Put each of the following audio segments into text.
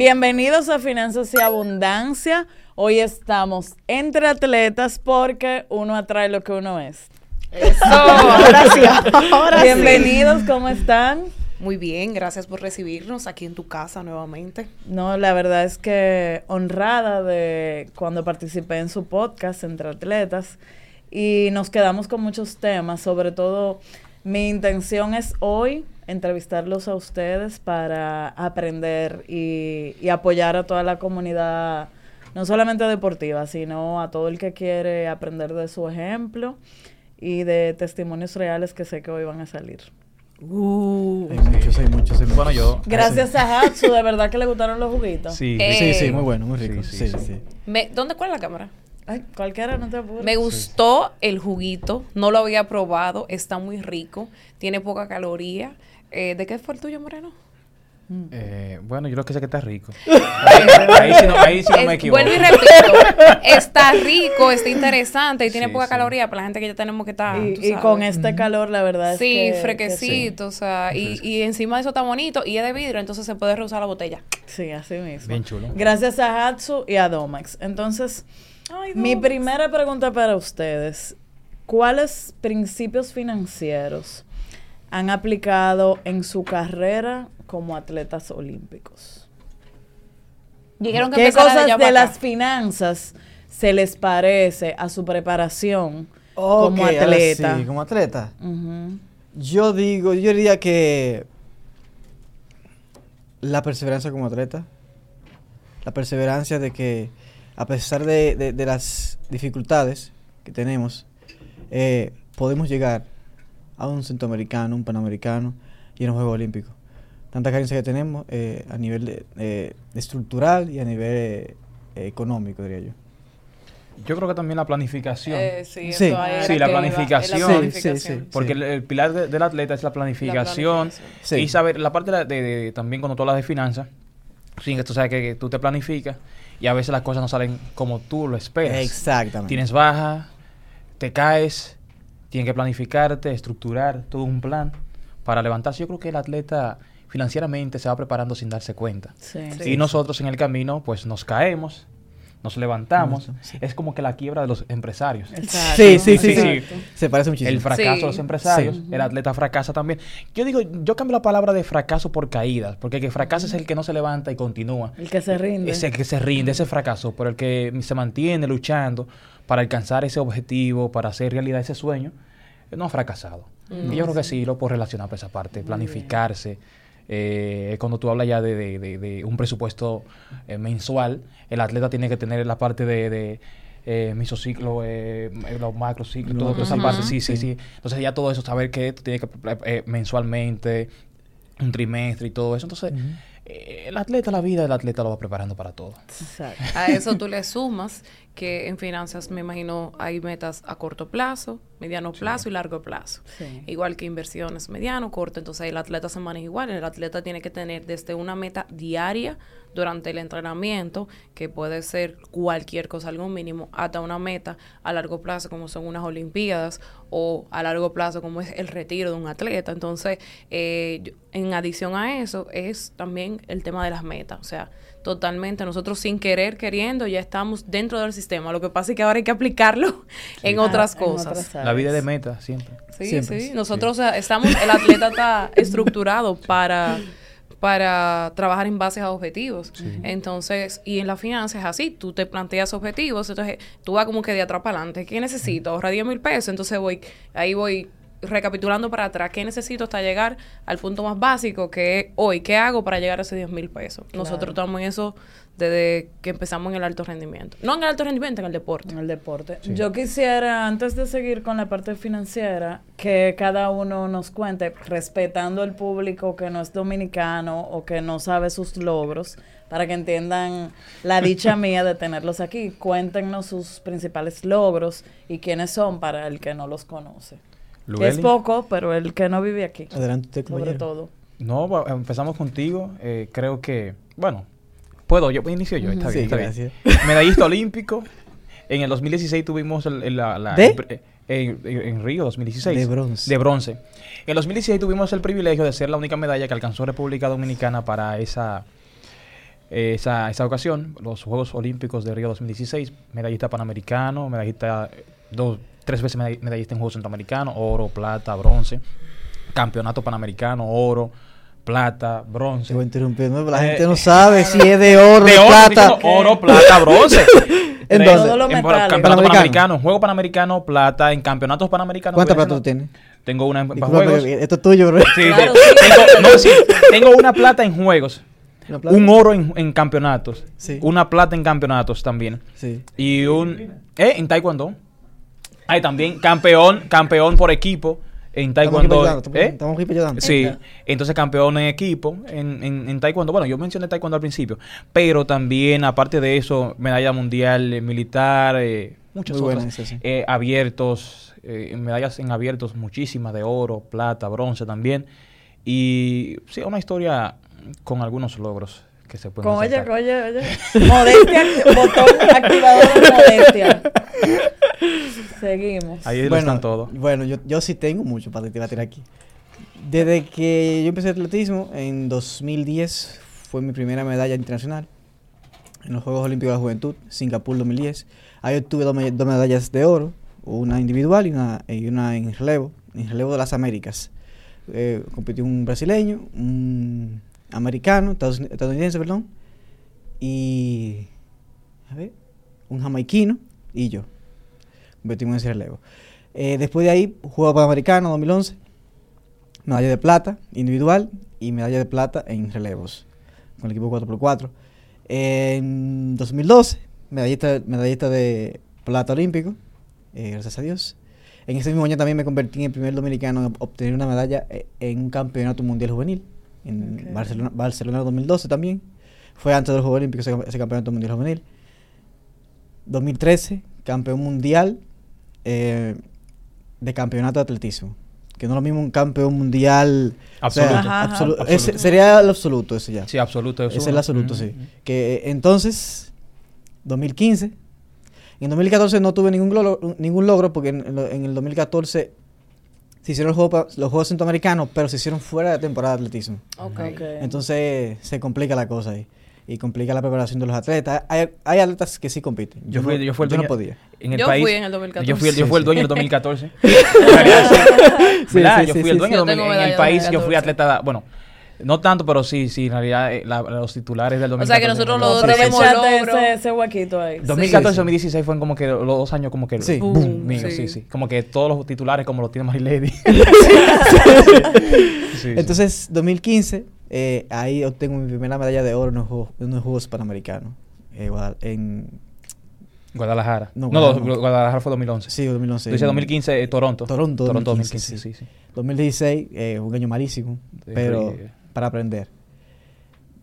Bienvenidos a Finanzas y Abundancia. Hoy estamos entre atletas porque uno atrae lo que uno es. Eso, ahora sí, ahora sí. Bienvenidos, ¿cómo están? Muy bien, gracias por recibirnos aquí en tu casa nuevamente. No, la verdad es que honrada de cuando participé en su podcast entre atletas y nos quedamos con muchos temas, sobre todo mi intención es hoy entrevistarlos a ustedes para aprender y, y apoyar a toda la comunidad, no solamente deportiva, sino a todo el que quiere aprender de su ejemplo y de testimonios reales que sé que hoy van a salir. Uh, hay muchos, hay muchos, hay muchos. Bueno, yo. Gracias a Hatsu, de verdad que le gustaron los juguitos. Sí, Eh, Sí, sí, muy bueno, muy rico. Sí, Sí, sí, sí. sí. Me- ¿Dónde cuál es la cámara? Ay, cualquiera, no te apures. Me gustó el juguito, no lo había probado, está muy rico, tiene poca caloría. Eh, ¿De qué fue el tuyo, Moreno? Eh, bueno, yo lo que sé que está rico. ahí, ahí sí no, ahí sí no me Es- equivoco. vuelvo y repito, está rico, está interesante y tiene Sí, poca sí. caloría para la gente que ya tenemos que estar. y, con este calor, la verdad es Sí, que... que frequecito, o sea, y, y encima de eso está bonito y es de vidrio, entonces se puede reusar la botella. sí. sí, así mismo. Bien chulo. Gracias a Hatsu y a Domax. Entonces, mi primera pregunta para ustedes. ¿Cuáles principios financieros han aplicado en su carrera como atletas olímpicos? Dijeron que ¿Qué cosas de las finanzas se les parece a su preparación como atleta? sí, como atleta. Yo digo, yo diría que la perseverancia como atleta, la perseverancia de que a pesar de, de- de las dificultades que tenemos, eh, podemos llegar a un centroamericano, un panamericano y en los Juegos Olímpicos. Tanta carencia que tenemos eh, a nivel de- eh, estructural y a nivel eh, económico, diría yo. Yo creo que también la planificación. Eh, sí, Sí. eso era Sí, la planificación. la Sí, planificación. sí, sí. porque el, el pilar de- del atleta es la planificación. planificación. Sí. Y saber, la parte de, la- de- de- también cuando tú hablas de finanzas, sí, que tú sabes que, que tú te planificas y a veces las cosas no salen como tú lo esperas. Exactamente. Tienes baja, te caes, tienes que planificarte, estructurar todo un plan para levantarse. Yo creo que el atleta financieramente se va preparando sin darse cuenta. Sí. Sí. Y nosotros en el camino, pues nos caemos, nos levantamos. Sí. Es como que la quiebra de los empresarios. Exacto. Sí, sí, sí, Sí. Se parece muchísimo. El fracaso Sí. de los empresarios, Sí. el atleta fracasa también. Yo digo, yo cambio la palabra de fracaso por caídas, porque el que fracasa es el que no se levanta y continúa. El que se rinde. Ese que se rinde, ese fracaso, por el que se mantiene luchando para alcanzar ese objetivo, para hacer realidad ese sueño, no ha fracasado. y yo creo que sí lo puedo relacionar por esa parte, planificarse. Eh, cuando tú hablas ya de, de- de- de un presupuesto eh, mensual, el atleta tiene que tener la parte de, de eh, misociclo, eh, los macrociclos, Los toda esa macrociclos, parte, sí, sí, sí. sí. Entonces ya todo eso, saber que tú tienes que eh, mensualmente, un trimestre y todo eso. Entonces, eh, el atleta, la vida del atleta lo va preparando para todo. Exacto. A eso tú le sumas que en finanzas, me imagino, hay metas a corto plazo, mediano plazo y largo plazo. Sí. Igual que inversiones mediano, corto. Entonces el atleta se maneja igual. El atleta tiene que tener desde una meta diaria durante el entrenamiento, que puede ser cualquier cosa, algo mínimo, hasta una meta a largo plazo, como son unas Olimpiadas, o a largo plazo, como es el retiro de un atleta. Entonces, eh, en adición a eso, es también el tema de las metas. O sea, totalmente, nosotros sin querer, queriendo, ya estamos dentro del sistema. Lo que pasa es que ahora hay que aplicarlo en otras Ah, en cosas. otras La vida de meta, siempre. Sí, Siempre, sí. Nosotros estamos, el atleta está estructurado para, para trabajar en base a objetivos. Entonces, y en la finanza es así, tú te planteas objetivos, entonces tú vas como que de atrás para adelante. ¿Qué necesito? Ahorrar 10 mil pesos, entonces voy, ahí voy recapitulando para atrás, ¿qué necesito hasta llegar al punto más básico que es hoy? ¿Qué hago para llegar a esos 10 mil pesos? Nosotros estamos en eso desde que empezamos en el alto rendimiento. No en el alto rendimiento, en el deporte. En el deporte. Yo quisiera, antes de seguir con la parte financiera, que cada uno nos cuente, respetando el público que no es dominicano o que no sabe sus logros, para que entiendan la dicha mía de tenerlos aquí. Cuéntenos sus principales logros y quiénes son para el que no los conoce. Que es poco, pero el que no vive aquí, Adelante usted, sobre todo. No, empezamos contigo. eh, creo que, bueno, puedo, yo inicio yo, está Sí, bien, está gracias. bien. Medallista olímpico. En el 2016 tuvimos el, el- la, la- ¿De? el pre- en, en- en Río 2016. De bronce. De bronce. En el 2016 tuvimos el privilegio de ser la única medalla que alcanzó República Dominicana para esa eh, esa, esa ocasión, los Juegos Olímpicos de Río 2016, medallista panamericano, medallista, eh, dos, tres veces medall- medallista en Juegos Centroamericanos, oro, plata, bronce, campeonato panamericano, oro, plata, bronce. Voy a interrumpir, ¿no? La Eh, gente no sabe si es de oro, de, oro, plata. oro, plata, bronce. ¿En los en metales. campeonato Panamericano. panamericano, juego panamericano, plata, en campeonatos panamericanos. ¿Cuántas voy a plata tú tienes? Tengo una en Disculpa, juegos. pero esto es tuyo, bro. Sí, Claro, sí. sí. Tengo, no, sí, tengo una plata en juegos, un oro en, en campeonatos, Sí. una plata en campeonatos también Sí. y un eh en taekwondo. Hay también campeón, campeón por equipo en taekwondo. estamos- ¿eh? Estamos ripellando. Sí, entonces campeón en equipo en, en, en taekwondo. Bueno, yo mencioné taekwondo al principio, pero también, aparte de eso, medalla mundial eh, militar, eh, muchas Muy otras. buena esa, sí. Eh, abiertos, eh, medallas en abiertos, muchísimas de oro, plata, bronce también. Y sí, una historia con algunos logros que se pueden oye, oye, oye. Modestia, botón activador de modestia. Seguimos. Ahí lo bueno, están todos. Bueno, yo, yo sí tengo mucho para tirar tirar aquí. Desde que yo empecé atletismo, en 2010 fue mi primera medalla internacional en los Juegos Olímpicos de la Juventud, Singapur 2010. Ahí obtuve dos, me- dos medallas de oro, una individual y una, y una en relevo, en relevo de las Américas. Eh, compitió un brasileño, un americano, estadounidense, perdón, y un jamaiquino y yo. Competimos en ese relevo. Eh, después de ahí, Juego Panamericano 2011, medalla de plata individual y medalla de plata en relevos con el equipo 4x4. En 2012, medallista, medallista de plata olímpico, eh, gracias a Dios. En ese mismo año también me convertí en el primer dominicano en obtener una medalla eh, en un campeonato mundial juvenil, en Ok. Barcelona, Barcelona 2012 también. Fue antes de los Juegos Olímpicos ese, ese campeonato mundial juvenil. 2013, campeón mundial eh, de campeonato de atletismo. Que no es lo mismo un campeón mundial. o sea, Absoluto. Ajá, ajá. absolu- Absoluto. ese sería el absoluto, ese ya. Sí, absoluto. Ese es el absoluto, Ujú, sí. ujú. Que eh, entonces, 2015. En 2014 no tuve ningún logro, ningún logro porque en, en el 2014 se hicieron los Juegos, los Juegos Centroamericanos, pero se hicieron fuera de temporada de atletismo. Ok. Ok. Entonces se complica la cosa ahí. Y complica la preparación de los atletas. Hay, hay atletas que sí compiten. Yo fui, yo fui el no dueño. podía. En el Yo país, fui en el 2014. Yo fui, el- yo fui el dueño en el 2014. En realidad, sí. Sí, sí, yo sí, fui el dueño sí. en el Yo en país. Yo fui 2014. atleta. Bueno, no tanto, pero sí, sí. En realidad, eh, la- los titulares del O 2014. sea, que nosotros los dos sí, sí. tenemos Aprovechaste logro. ese, ese huequito ahí. 2014 Sí. 2016 fueron como que los dos años como que Sí. boom, Boom, mío, sí. sí. sí, Como que todos los titulares como los tiene Marilady. Sí, sí. Entonces, 2015, eh, ahí obtengo mi primera medalla de oro en los Juegos, en los Juegos Panamericanos. eh, en, Guadalajara. No, No, Guadalajara. Guadalajara fue 2011. sí, 2011. Tú dices en 2015 eh, Toronto. Toronto, Toronto 2015, 2015, sí, sí. 2016, eh, un año malísimo, Sí, pero fue- para aprender.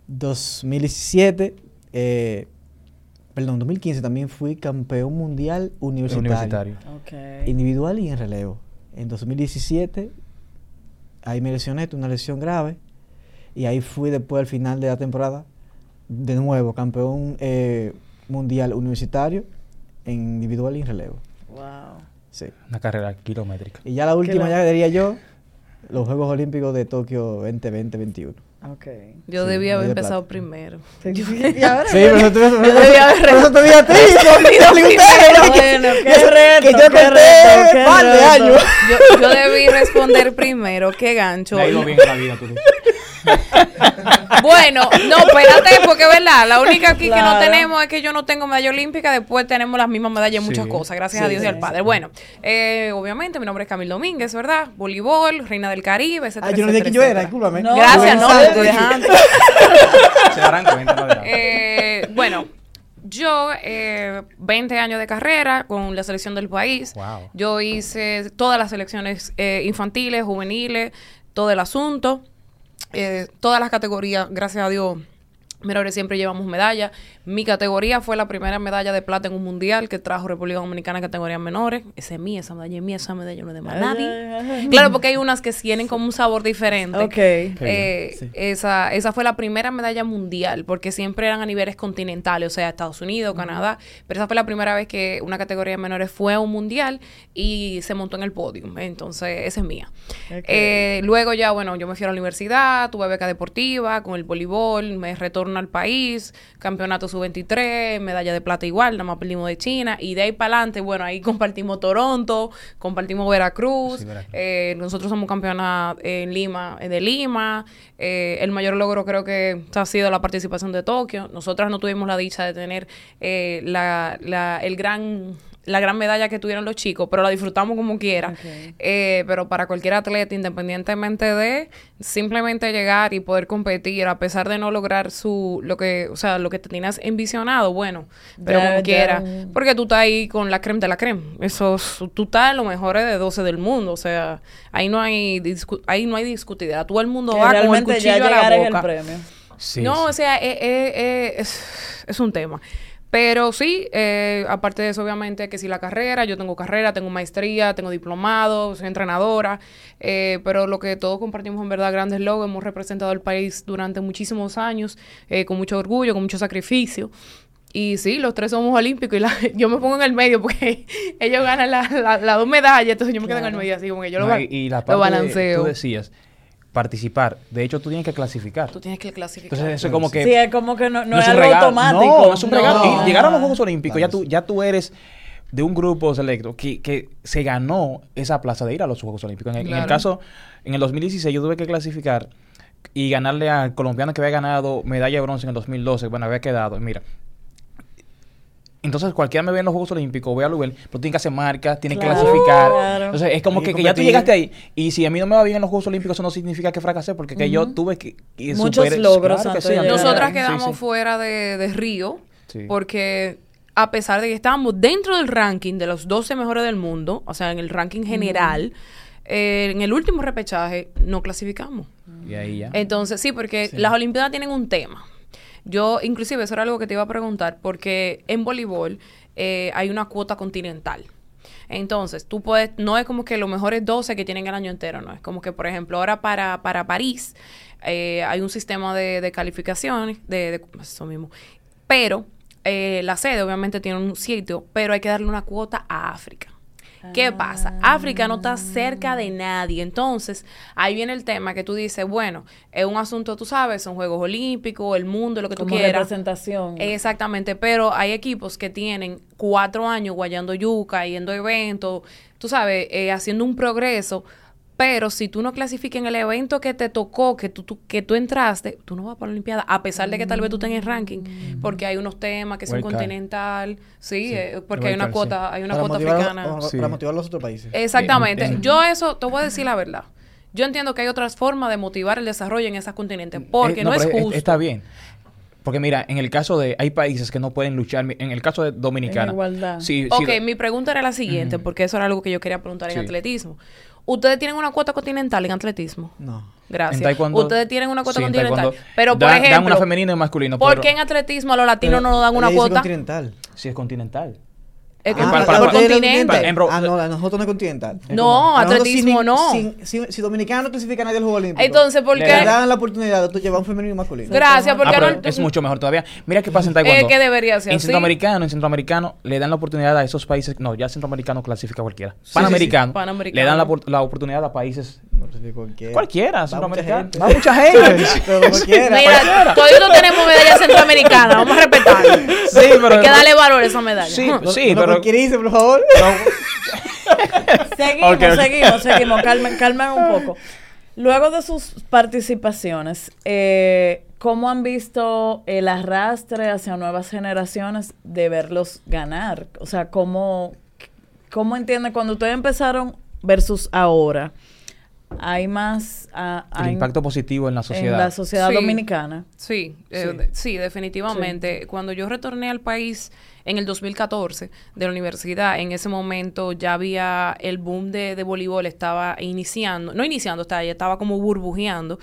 2017, eh, perdón, 2015 también fui campeón mundial universitario, Universitario. Individual y en relevo. En 2017, ahí me lesioné, tuve una lesión grave, y ahí fui después al final de la temporada, de nuevo, campeón eh, mundial universitario en individual y en relevo. Wow. Sí. Una carrera kilométrica. Y ya la última, ya diría yo, los Juegos Olímpicos de Tokio 2020-21. Ok. Yo Sí, debía haber de empezado plata. primero. y ahora. Sí, pero eso te Yo debía haber eso te dije a ti. Bueno, qué reto, que yo qué conté reto, qué par de reto. años. Yo, yo debí responder primero. Qué gancho. Le ha ido bien en la vida, tú. Bueno, no, espérate, porque es verdad, la única aquí que no tenemos es que yo no tengo medalla olímpica, después tenemos las mismas medallas en muchas Sí. cosas, gracias Sí, a Dios y al Padre. Bueno, eh, obviamente mi nombre es Camil Domínguez, ¿verdad? Voleibol, Reina del Caribe, etcétera, Ah, yo no dije etcétera, quién yo era, discúlpame. No, Gracias, no, te estoy dejando. Se darán cuenta más adelante. Eh, bueno, yo, eh, 20 años de carrera con la selección del país. Wow. Yo hice todas las selecciones eh, infantiles, juveniles, todo el asunto. Eh, todas las categorías, gracias a Dios, menores siempre llevamos medalla. Mi categoría fue la primera medalla de plata en un mundial que trajo República Dominicana en categorías menores. Esa es mía, esa medalla es mía, esa medalla no es de más nadie. Claro, porque hay unas que tienen como un sabor diferente. Ok. Eh, Sí. esa, esa fue la primera medalla mundial, porque siempre eran a niveles continentales, o sea, Estados Unidos, Canadá, pero esa fue la primera vez que una categoría de menores fue a un mundial y se montó en el podio. Entonces, esa es mía. Eh, luego ya, bueno, yo me fui a la universidad, tuve beca deportiva con el voleibol, me retorné retorno al país, campeonato sub-23, medalla de plata igual, nada más perdimos de China, y de ahí para adelante, bueno, ahí compartimos Toronto, compartimos Veracruz, Sí, Veracruz. eh, nosotros somos campeonas en Lima, eh, de Lima, eh, el mayor logro creo que ha sido la participación de Tokio, nosotras no tuvimos la dicha de tener eh, la, la- el gran la gran medalla que tuvieron los chicos, pero la disfrutamos como quiera. Eh, pero para cualquier atleta, independientemente de simplemente llegar y poder competir, a pesar de no lograr su lo que, o sea, lo que te tenías envisionado, bueno, pero Ya- como ya quiera, porque tú estás ahí con la creme de la creme. Eso, es- tú estás en los mejores de 12 del mundo, o sea, ahí no hay discu- ahí no hay discutida. Todo el mundo Que va con el ya cuchillo a la el boca. premio. Sí, no, sí. o sea, eh, eh, eh, es, es un tema. Pero sí, eh, aparte de eso, obviamente, que si la carrera, yo tengo carrera, tengo maestría, tengo diplomado, soy entrenadora, eh, pero lo que todos compartimos en verdad, grandes logros, hemos representado al país durante muchísimos años, eh, con mucho orgullo, con mucho sacrificio. Y sí, los tres somos olímpicos y la- yo me pongo en el medio porque ellos ganan las la, las dos medallas, entonces yo me quedo en el medio así como que yo No, lo, y, y la lo de- tú decías, participar. De hecho, tú tienes que clasificar. Tú tienes que clasificar. Entonces, eso es como que... Sí, es como que no, no, es, un algo regalo. automático. No, no es un No. regalo. No. Y llegar a los Juegos Olímpicos, ya Claro, tú, ya tú eres de un grupo selecto que, que se ganó esa plaza de ir a los Juegos Olímpicos. En, el- en el Claro. caso, en el 2016 yo tuve que clasificar y ganarle al colombiano que había ganado medalla de bronce en el 2012, bueno, había quedado, mira. Entonces, cualquiera me ve en los Juegos Olímpicos, voy a lugar, pero tiene que hacer marcas, tiene que clasificar. claro. Entonces, es como que, que ya tú llegaste ahí. Y si a mí no me va bien en los Juegos Olímpicos, eso no significa que fracasé, porque que yo tuve que... que Muchos logros claro que sí, Nosotras quedamos sí. fuera de, de Río Sí. porque a pesar de que estábamos dentro del ranking de los 12 mejores del mundo, o sea, en el ranking general, eh, en el último repechaje no clasificamos. Y ahí ya. Entonces, sí, porque las Olimpiadas tienen un tema. Yo, inclusive, eso era algo que te iba a preguntar, porque en voleibol eh, hay una cuota continental. Entonces, tú puedes, no es como que los mejores 12 que tienen el año entero, no. Es como que, por ejemplo, ahora para, para París eh, hay un sistema de, de calificaciones, de, de eso mismo. Pero eh, la sede obviamente tiene un sitio, pero hay que darle una cuota a África. ¿Qué pasa? África no está cerca de nadie. Entonces, ahí viene el tema que tú dices, bueno, es un asunto, tú sabes, son Juegos Olímpicos, el mundo, lo que tú Como quieras. representación. Exactamente, pero hay equipos que tienen cuatro años guayando yuca, yendo a eventos, tú sabes, eh, haciendo un progreso, pero si tú no clasificas en el evento que te tocó, que tú, tú- que tú entraste, tú no vas para la Olimpiada, a pesar de que tal vez tú estés en el ranking, porque hay unos temas que son continental, sí, Sí, eh, porque hay una sí. cuota, hay una para, cuota africana. para- Sí. para motivar a los otros países. Exactamente. En- en- Yo eso, te voy a decir la verdad. Yo entiendo que hay otras formas de motivar el desarrollo en esos continentes, porque Eh, no, es pero justo. Está bien. Porque mira, en el caso de... Hay países que no pueden luchar. En el caso de Dominicana. En igualdad. Sí, sí, Ok, mi pregunta era la siguiente, porque eso era algo que yo quería preguntar en Sí. atletismo. ¿Ustedes tienen una cuota continental en atletismo? No. Gracias. En taekwondo- Ustedes tienen una cuota sí, continental. Pero, por ejemplo, Dan una femenina y masculina. ¿por qué en atletismo a los latinos no nos dan una cuota? continental. Sí, es continental. Que Ah, para- para- continente. ah, no, nosotros no es continental. Es No, como- atletismo no. Si, Dominicana no clasifica a nadie al Juego Olímpico. Entonces, ¿por qué? Le dan la oportunidad de llevar un femenino y un masculino. Gracias, porque Ah, no... es mucho mejor todavía. Mira qué pasa en Taekwondo. Eh, que debería ser En centroamericano, en centroamericano le dan la oportunidad a esos países. No, ya centroamericano clasifica cualquiera. Panamericano, sí. Panamericano. le dan la, la oportunidad a países No clasifica cualquiera. cualquiera, Va mucha gente. Va mucha gente. Pero cualquiera. Mira, todavía no tenemos medalla centroamericana, vamos a respetarlo. sí, pero Hay que darle valor a esa medalla. Sí, No- sí, no pero dice, por favor. Seguimos, seguimos, seguimos. Calmen, calmen un poco. Luego de sus participaciones, eh, ¿cómo han visto el arrastre hacia nuevas generaciones de verlos ganar? O sea, ¿cómo, cómo entienden cuando ustedes empezaron versus ahora? ¿Hay más ah, el impacto positivo en la sociedad. en la sociedad Sí. dominicana? Sí, eh, sí, definitivamente. Cuando yo retorné al país en el 2014 de la universidad, en ese momento ya había el boom de, de voleibol, estaba iniciando, no iniciando, estaba, ya estaba como burbujeando.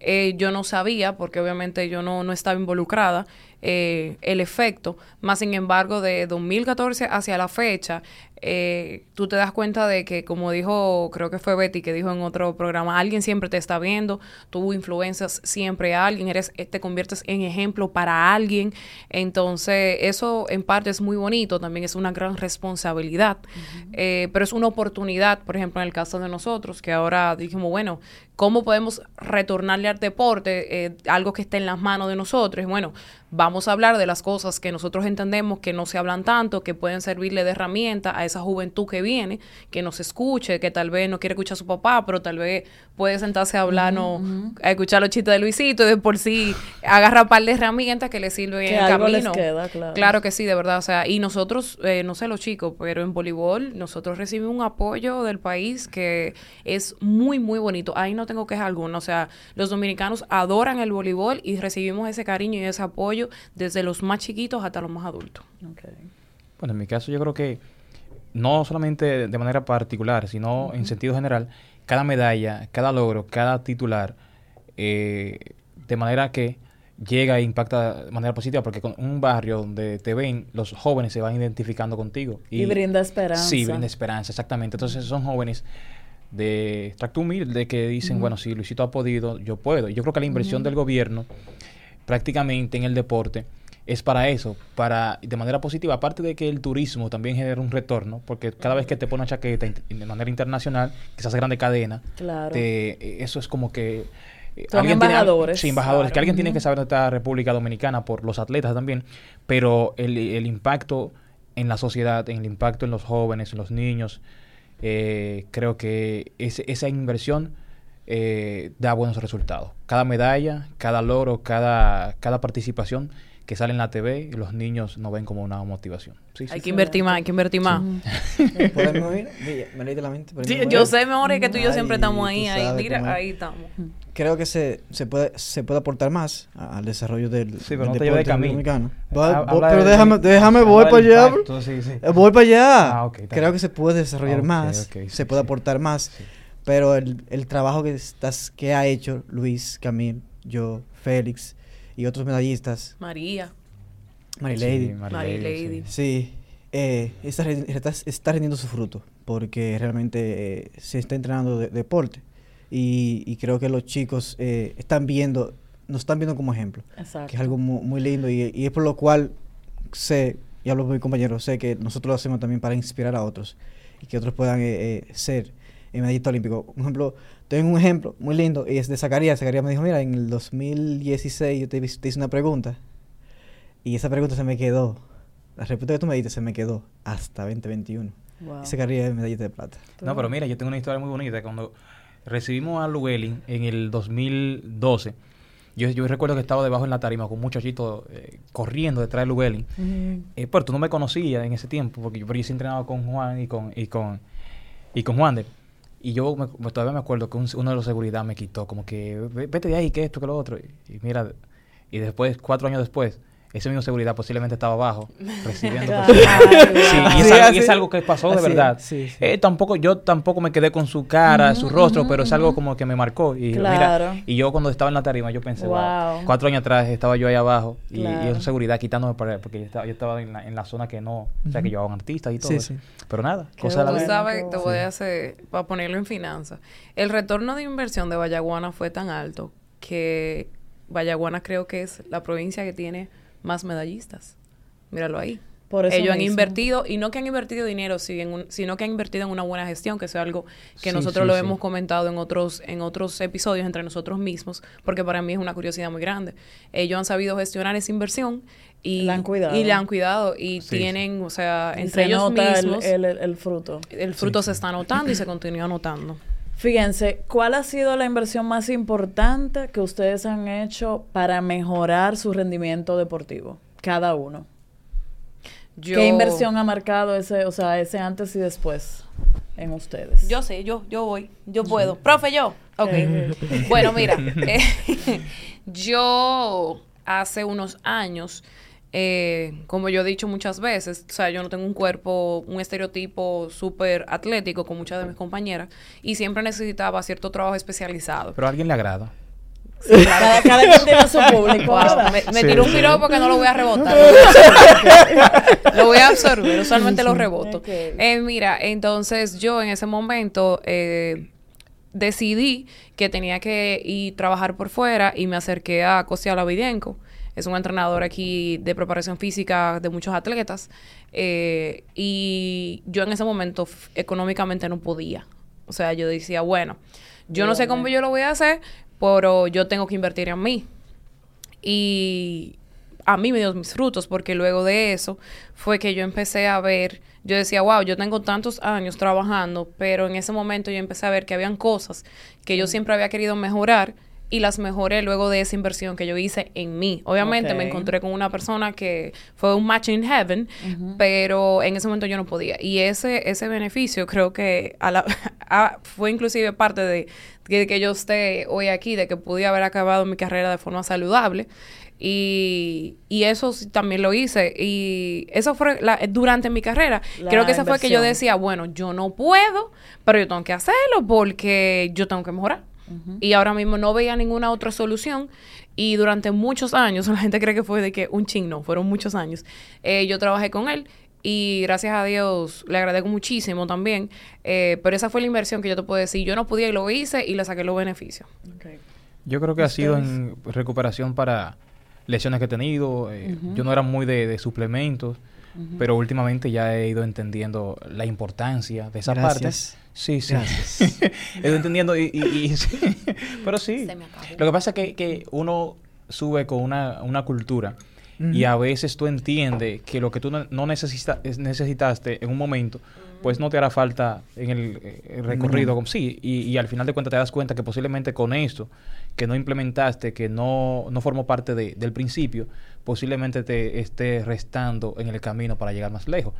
Eh, yo no sabía, porque obviamente yo no, no estaba involucrada, eh, el efecto. Más sin embargo, de 2014 hacia la fecha, eh, tú te das cuenta de que, como dijo, creo que fue Betty que dijo en otro programa, alguien siempre te está viendo, tú influencias siempre a alguien, eres, eh, te conviertes en ejemplo para alguien. Entonces, eso en parte es muy bonito, también es una gran responsabilidad, Eh, pero es una oportunidad, por ejemplo, en el caso de nosotros, que ahora dijimos, bueno, ¿Cómo podemos retornarle al deporte eh, algo que esté en las manos de nosotros? Bueno, vamos a hablar de las cosas que nosotros entendemos que no se hablan tanto, que pueden servirle de herramienta a esa juventud que viene, que nos escuche, que tal vez no quiere escuchar a su papá, pero tal vez puede sentarse a hablarnos, a escuchar los chistes de Luisito y de por sí agarra un par de herramientas que le sirven en el algo les camino. queda, claro. Claro que sí, de verdad. O sea, y nosotros, eh, no sé los chicos, pero en voleibol nosotros recibimos un apoyo del país que es muy, muy bonito. Ahí no tengo queja alguna. O sea, los dominicanos adoran el voleibol y recibimos ese cariño y ese apoyo desde los más chiquitos hasta los más adultos. Bueno, en mi caso yo creo que no solamente de manera particular, sino en sentido general, cada medalla, cada logro, cada titular, eh, de manera que llega e impacta de manera positiva, porque con un barrio donde te ven, los jóvenes se van identificando contigo. Y, brinda esperanza. Sí, brinda esperanza, exactamente. Entonces son jóvenes de tracto humilde que dicen, bueno, si Luisito ha podido, yo puedo. Yo creo que la inversión del gobierno prácticamente en el deporte es para eso, para de manera positiva, aparte de que el turismo también genera un retorno, porque cada vez que te pone una chaqueta de manera internacional, quizás grande cadena, Claro. te- eso es como que eh, Son embajadores. sí, embajadores, que alguien tiene que saber de esta República Dominicana por los atletas también, pero el, el impacto en la sociedad, en el impacto en los jóvenes, en los niños, eh, creo que ese- esa inversión eh, da buenos resultados. Cada medalla, cada logro, cada, cada participación que sale en la TV, los niños nos ven como una motivación. Sí, Hay sí. que invertir más, hay que invertir más. La mente. Sí, ¿podemos yo sé, amor, es que tú y yo Ay, siempre estamos ahí, ahí, mira, ahí estamos. Creo que se, se, puede, se puede aportar más al desarrollo del, Sí, pero del no te de dominicano. Ha- Va- habla vo- pero de- déjame, déjame voy para allá. impacto, sí, sí. Eh, Voy para allá. Ah, Creo que se puede desarrollar más, se puede sí. aportar más, Sí. pero el, el trabajo que estás que ha hecho Luis, Camil, yo, Félix y otros medallistas, María, Marilady, Sí, Marilady. Sí. sí, eh, está, está, está rindiendo su fruto porque realmente eh, se está entrenando de- deporte y, y creo que los chicos eh, están viendo, nos están viendo como ejemplo, Exacto. que es algo mu- muy, lindo y, y es por lo cual sé, y hablo con mi compañero, sé que nosotros lo hacemos también para inspirar a otros y que otros puedan eh, eh, ser medallista olímpico. Por ejemplo, tengo un ejemplo muy lindo y es de Zacarías. Zacarías me dijo, mira, en el 2016 yo te, hice- te hice una pregunta y esa pregunta se me quedó. La respuesta que tú me diste se me quedó hasta 2021. Wow. Y Zacarías es medallista de plata. No, pero mira, yo tengo una historia muy bonita. Cuando recibimos a Llewellyn en el 2012, yo, yo recuerdo que estaba debajo en la tarima con un muchachito eh, corriendo detrás de Llewellyn. Ujú. Eh, pero tú no me conocías en ese tiempo, porque yo, pero yo sí entrenaba con Juan y con, y con, y con Juan de. Y yo me- todavía me acuerdo que un- uno de los seguridad me quitó, como que "Ve- vete de ahí, que esto, que lo otro. Y mira, y después, cuatro años después, ese mismo seguridad posiblemente estaba abajo, recibiendo. Sí, y es, Sí, algo, y así- es algo que pasó de así verdad. sí, sí. Eh, tampoco, yo tampoco me quedé con su cara, su rostro, pero es algo como que me marcó. Y, Claro. mira, y yo cuando estaba en la tarima, yo pensé, wow. Wow. cuatro años atrás estaba yo ahí abajo y, y Claro. en seguridad quitándome para, porque yo estaba, yo estaba en, la, en la zona que no, o sea, que llevaban artistas y todo Sí, eso. sí. Pero nada, Qué cosa de la sabes, te voy a hacer, para ponerlo en finanzas. El retorno de inversión de Vallaguana fue tan alto que Vallaguana creo que es la provincia que tiene más medallistas. Míralo ahí. Por eso Ellos han invertido, y no que han invertido dinero, sí, en un- sino que han invertido en una buena gestión, que eso es algo que Sí, nosotros sí, lo sí. hemos comentado en otros, en otros episodios entre nosotros mismos, porque para mí es una curiosidad muy grande. Ellos han sabido gestionar esa inversión y La han cuidado. Y la han cuidado y Sí, tienen, o sea, Y entre se ellos nota mismos el, el- el fruto. el fruto se está notando y se continúa notando. Fíjense, ¿cuál ha sido la inversión más importante que ustedes han hecho para mejorar su rendimiento deportivo? Cada uno. Yo, ¿Qué inversión ha marcado ese, o sea, ese antes y después en ustedes? Yo sé, yo, yo voy, yo puedo. Profe, yo. Ok. Eh. bueno, mira, eh, yo hace unos años, eh, como yo he dicho muchas veces, o sea, yo no tengo un cuerpo, un estereotipo súper atlético con muchas de mis compañeras y siempre necesitaba cierto trabajo especializado. Pero a alguien le agrada. cada, cada quien tiene su público. Me, me Sí, tiró un sí. piropo que no lo voy a rebotar. Lo voy a absorber. Usualmente lo reboto. Eh, mira, entonces yo en ese momento eh, decidí que tenía que ir trabajar por fuera y me acerqué a Cosia Lavidenco. Es un entrenador aquí de preparación física de muchos atletas. eh, y yo en ese momento económicamente no podía. O sea, yo decía, bueno, Yo no sé cómo yo lo voy a hacer, pero yo tengo que invertir en mí. Y a mí me dio mis frutos, porque luego de eso fue que yo empecé a ver, yo decía, wow, yo tengo tantos años trabajando, pero en ese momento yo empecé a ver que habían cosas que yo siempre había querido mejorar y las mejoré luego de esa inversión que yo hice en mí. Obviamente me encontré con una persona que fue un match in heaven, pero en ese momento yo no podía. Y ese, ese beneficio creo que a la, a- fue inclusive parte de que, que yo esté hoy aquí, de que pude haber acabado mi carrera de forma saludable. Y, y eso también lo hice. Y eso fue la- durante mi carrera. La creo que esa fue que yo inversión. decía, bueno, yo no puedo, pero yo tengo que hacerlo porque yo tengo que mejorar. Y ahora mismo no veía ninguna otra solución. Y durante muchos años, la gente cree que fue de que un ching, no, fueron muchos años. eh, yo trabajé con él y gracias a Dios le agradezco muchísimo también. eh, pero esa fue la inversión que yo te puedo decir. Yo no podía y lo hice y le saqué los beneficios. Yo creo que ha sido en recuperación para lesiones que he tenido. eh, Yo no era muy de, de suplementos, pero últimamente ya he ido entendiendo la importancia de esa Gracias. parte. Sí, sí. Gracias. ido entendiendo y... y- y- sí. Pero sí. Se me acabó. Lo que pasa es que, que uno sube con una, una cultura y a veces tú entiendes que lo que tú no, necesita- es- necesitaste en un momento, pues no te hará falta en el, eh, el recorrido. como Sí, y, y al final de cuentas te das cuenta que posiblemente con esto que no implementaste, que no, no formó parte de- del principio, posiblemente te esté restando en el camino para llegar más lejos.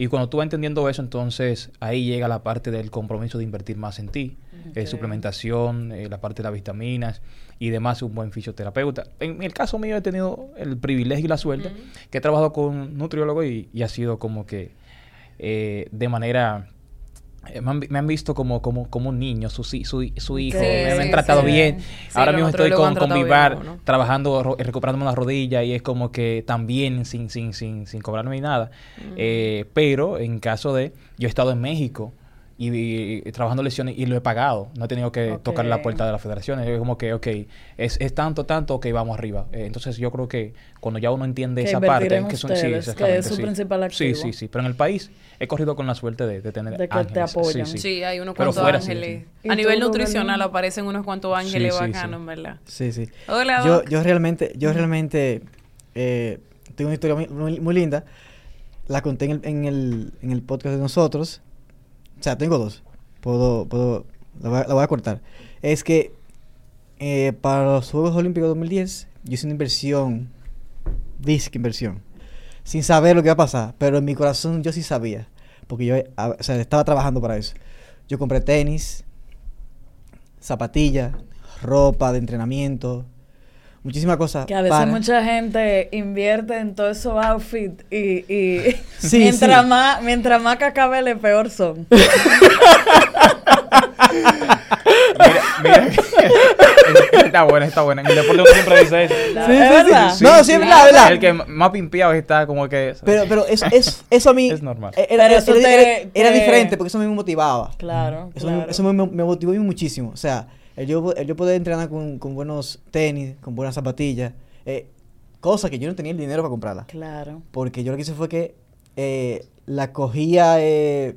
Y cuando tú vas entendiendo eso, entonces ahí llega la parte del compromiso de invertir más en ti, eh, suplementación, eh, la parte de las vitaminas y demás, un buen fisioterapeuta. En el caso mío he tenido el privilegio y la suerte que he trabajado con un nutriólogo y, y ha sido como que eh, de manera... eh, Me han, vi- me han visto como, como, como un niño, su, su, su hijo, Sí, me, han tratado sí. bien. Ahora mismo estoy con, con tratado Vivar, bien a uno. trabajando, ro- recuperándome una rodilla y es como que también sin, sin, sin, sin cobrarme ni nada. Eh, pero en caso de, yo he estado en México y, y- y trabajando lesiones y lo he pagado. No he tenido que tocar la puerta de la federación. Es como que, ok, es, es tanto, tanto, ok, vamos arriba. Eh, entonces yo creo que cuando ya uno entiende Que esa parte, en que, son, ustedes, sí, que es su sí. principal Sí, activo. sí, sí. Pero en el país he corrido con la suerte de, de tener De que te apoyan. Sí, Sí, sí. hay unos cuantos sí, ángeles. sí. A ¿Y nivel nutricional aparecen unos cuantos ángeles Sí, sí, sí. bacanos, ¿verdad? Sí, sí. Hola, Yo, yo realmente, yo realmente eh, tengo una historia muy, muy- muy linda. La conté en el, en, el, en el podcast de nosotros. O sea, tengo dos. Puedo, puedo, la voy a, cortar. Es que eh, para los Juegos Olímpicos 2010 yo hice una inversión, disque inversión, sin saber lo que iba a pasar, pero en mi corazón yo sí sabía, porque yo o sea, estaba trabajando para eso. Yo compré tenis, zapatillas, ropa de entrenamiento, muchísimas cosas. Que a veces para- mucha gente invierte en todos esos outfits y, y Sí, mientras, sí. Más, mientras más cacabele, peor son. Mira, mira. está buena, está buena. En el deporte uno siempre dice eso. La- Sí, ¿Es sí, sí. verdad? No, sí, es verdad, verdad. El que más pimpeado está como que... Pero, pero eso, eso, eso a mí Es normal. Era, Pero era- eso era- te- era- era te- diferente porque eso me motivaba. Claro, Eso, claro. me, eso me, me motivó muchísimo. O sea, el yo, el yo poder entrenar con, con buenos tenis, con buenas zapatillas, eh, cosa que yo no tenía el dinero para comprarla. Claro. Porque yo lo que hice fue que eh, la cogía, eh,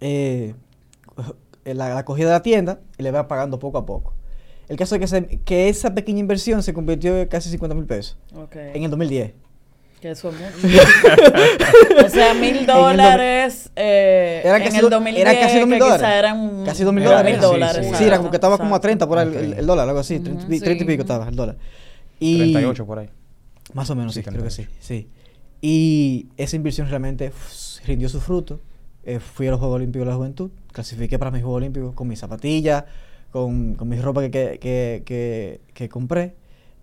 eh, la, la cogía de la tienda y le iba pagando poco a poco. El caso es que, se- que esa pequeña inversión se convirtió en casi 50 mil pesos en el 2010. Que eso es mucho. o sea, mil dólares eh, Era en casi el do- 2010, era casi dos mil que dólares. quizá eran Casi dos mil Era dólares. mil sí, dólares. sí, Sí, exacto, era como que estaba como a exacto. 30 por ahí el, el- el dólar, algo así, 30, y- Ujú, 30 y pico sí. estaba el dólar. Y 38 por ahí. Más o menos, Sí, sí, creo que sí, 38. sí. Y esa inversión realmente uf, rindió su fruto. Eh, fui a los Juegos Olímpicos de la Juventud, clasifiqué para mis Juegos Olímpicos con mis zapatillas, con, con mi ropa que, que, que, que- que compré.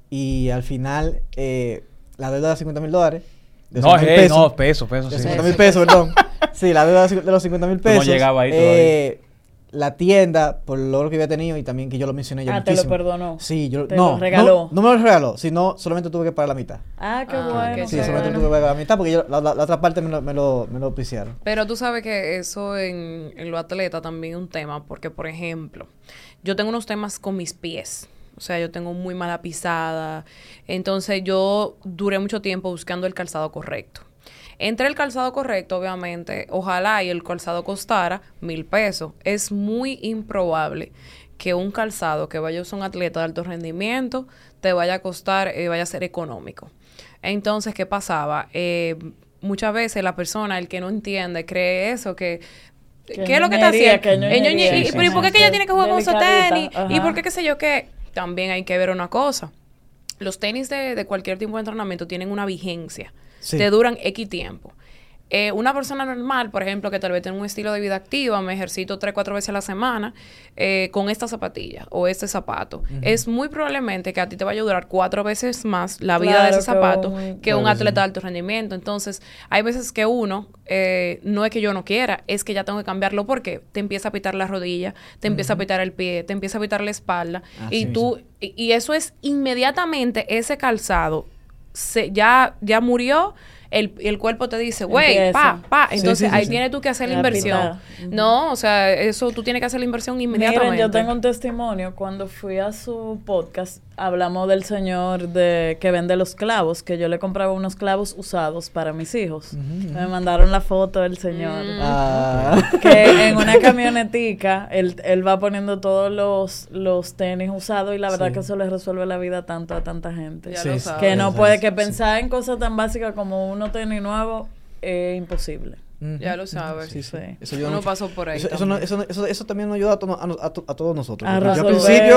Y al final, eh, la deuda de 50 mil dólares. de No, 50.000 hey, no, pesos, pesos. de sí. 50 mil pesos, perdón. Sí, la deuda de los 50 mil Tú no pesos. llegabas ahí eh, la tienda, por lo que había tenido y también que yo lo mencioné ya Ah, te lo perdonó. Sí, yo Te no, lo regaló. No, no me lo regaló, sino solamente tuve que pagar la mitad. Ah, qué Ah, bueno. qué Sí, qué solamente bueno. tuve que pagar la mitad porque yo- la, la- la otra parte me lo, me lo, me lo auspiciaron. Pero tú sabes que eso en, en lo atleta también es un tema, porque por ejemplo, yo tengo unos temas con mis pies. O sea, yo tengo muy mala pisada. Entonces yo duré mucho tiempo buscando el calzado correcto. Entre el calzado correcto, obviamente, ojalá y el calzado costara mil pesos. Es muy improbable que un calzado que vaya a usar un atleta de alto rendimiento te vaya a costar, eh, vaya a ser económico. Entonces, ¿qué pasaba? Eh, muchas veces la persona, el que no entiende, cree eso, que ¿Qué es lo que está haciendo? que ñoñe- ñoñería, y- sí, pero ¿y por qué sí. que ella tiene que jugar con Delicadita, tenis? ¿Y por qué qué sé yo qué? También hay que ver una cosa. Los tenis de, de cualquier tipo de entrenamiento tienen una vigencia. Sí. Te duran X tiempo. Eh, una persona normal, por ejemplo, que tal vez tenga un estilo de vida activa, me ejercito tres, cuatro veces a la semana eh, con esta zapatilla o este zapato, es muy probablemente que a ti te vaya a durar cuatro veces más la vida de ese zapato que un sí. atleta de alto rendimiento. Entonces, hay veces que uno, eh, no es que yo no quiera, es que ya tengo que cambiarlo porque te empieza a pitar la rodilla, te empieza a pitar el pie, te empieza a pitar la espalda. Así y tú, y, y eso es inmediatamente ese calzado se, ya, ya murió. El, el cuerpo te dice, güey, pa, pa. Entonces sí, sí, ahí tienes tú que hacer la La inversión. No, o sea, eso tú tienes que hacer la inversión inmediatamente. Miren, yo tengo un testimonio. Cuando fui a su podcast, hablamos del señor de que vende los clavos, que yo le compraba unos clavos usados para mis hijos. Me mandaron la foto del señor. Mm. Ah. Que en una camionetica él, él va poniendo todos los, los tenis usados y la verdad Sí. que eso le resuelve la vida tanto a tanta gente. Ya Sí, lo sabes. Que no puede, que sí. pensar en cosas tan básicas como uno tenis nuevo es imposible. Ya lo sabes. Sí, sí. Eso Uno mucho. pasó por ahí Eso, eso, no- también. eso, no- eso, eso también nos ayuda a, to- a no- a to- a todos nosotros. A Yo al principio,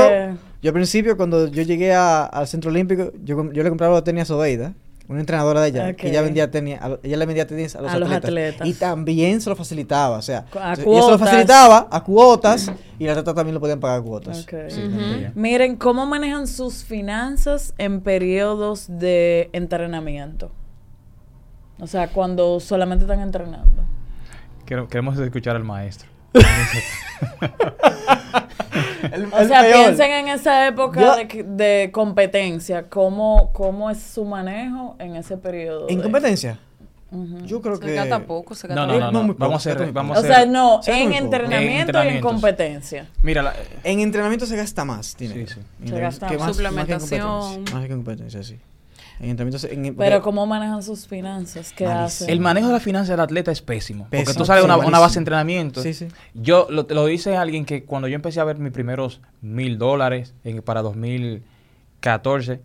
yo al principio cuando yo llegué a- al Centro Olímpico, yo, yo le compraba los tenis a Sobeida, una entrenadora de ella, que ella vendía tenis, a ella le vendía tenis a los, A los atletas. Y también se lo facilitaba, o sea, A y eso lo cuotas. facilitaba a cuotas y los atletas también lo podían pagar a cuotas. Sí. Miren, ¿cómo manejan sus finanzas en periodos de entrenamiento? O sea, cuando solamente están entrenando. Quere- Queremos escuchar al maestro. El- O el sea, peor. piensen en esa época de, de competencia. ¿Cómo, ¿Cómo es su manejo en ese periodo? ¿En de- competencia? Ujú. Yo creo Se que... gasta poco, se gasta No, no, no, No, no. muy poco, Vamos a hacer, vamos O a sea, hacer. no, Se en entrenamiento y en competencia. Mira, la- En entrenamiento se gasta más dinero. Sí, sí. Se gasta más. más- Suplementación. Más que en competencia, más que en competencia, sí. En- Pero ¿cómo manejan sus finanzas? ¿Qué hacen? el manejo de la finanza del atleta es pésimo. Porque tú sales de una, Sí, una base de entrenamiento. Sí, sí. Yo lo, lo dice alguien que cuando yo empecé a ver mis primeros mil dólares para 2014,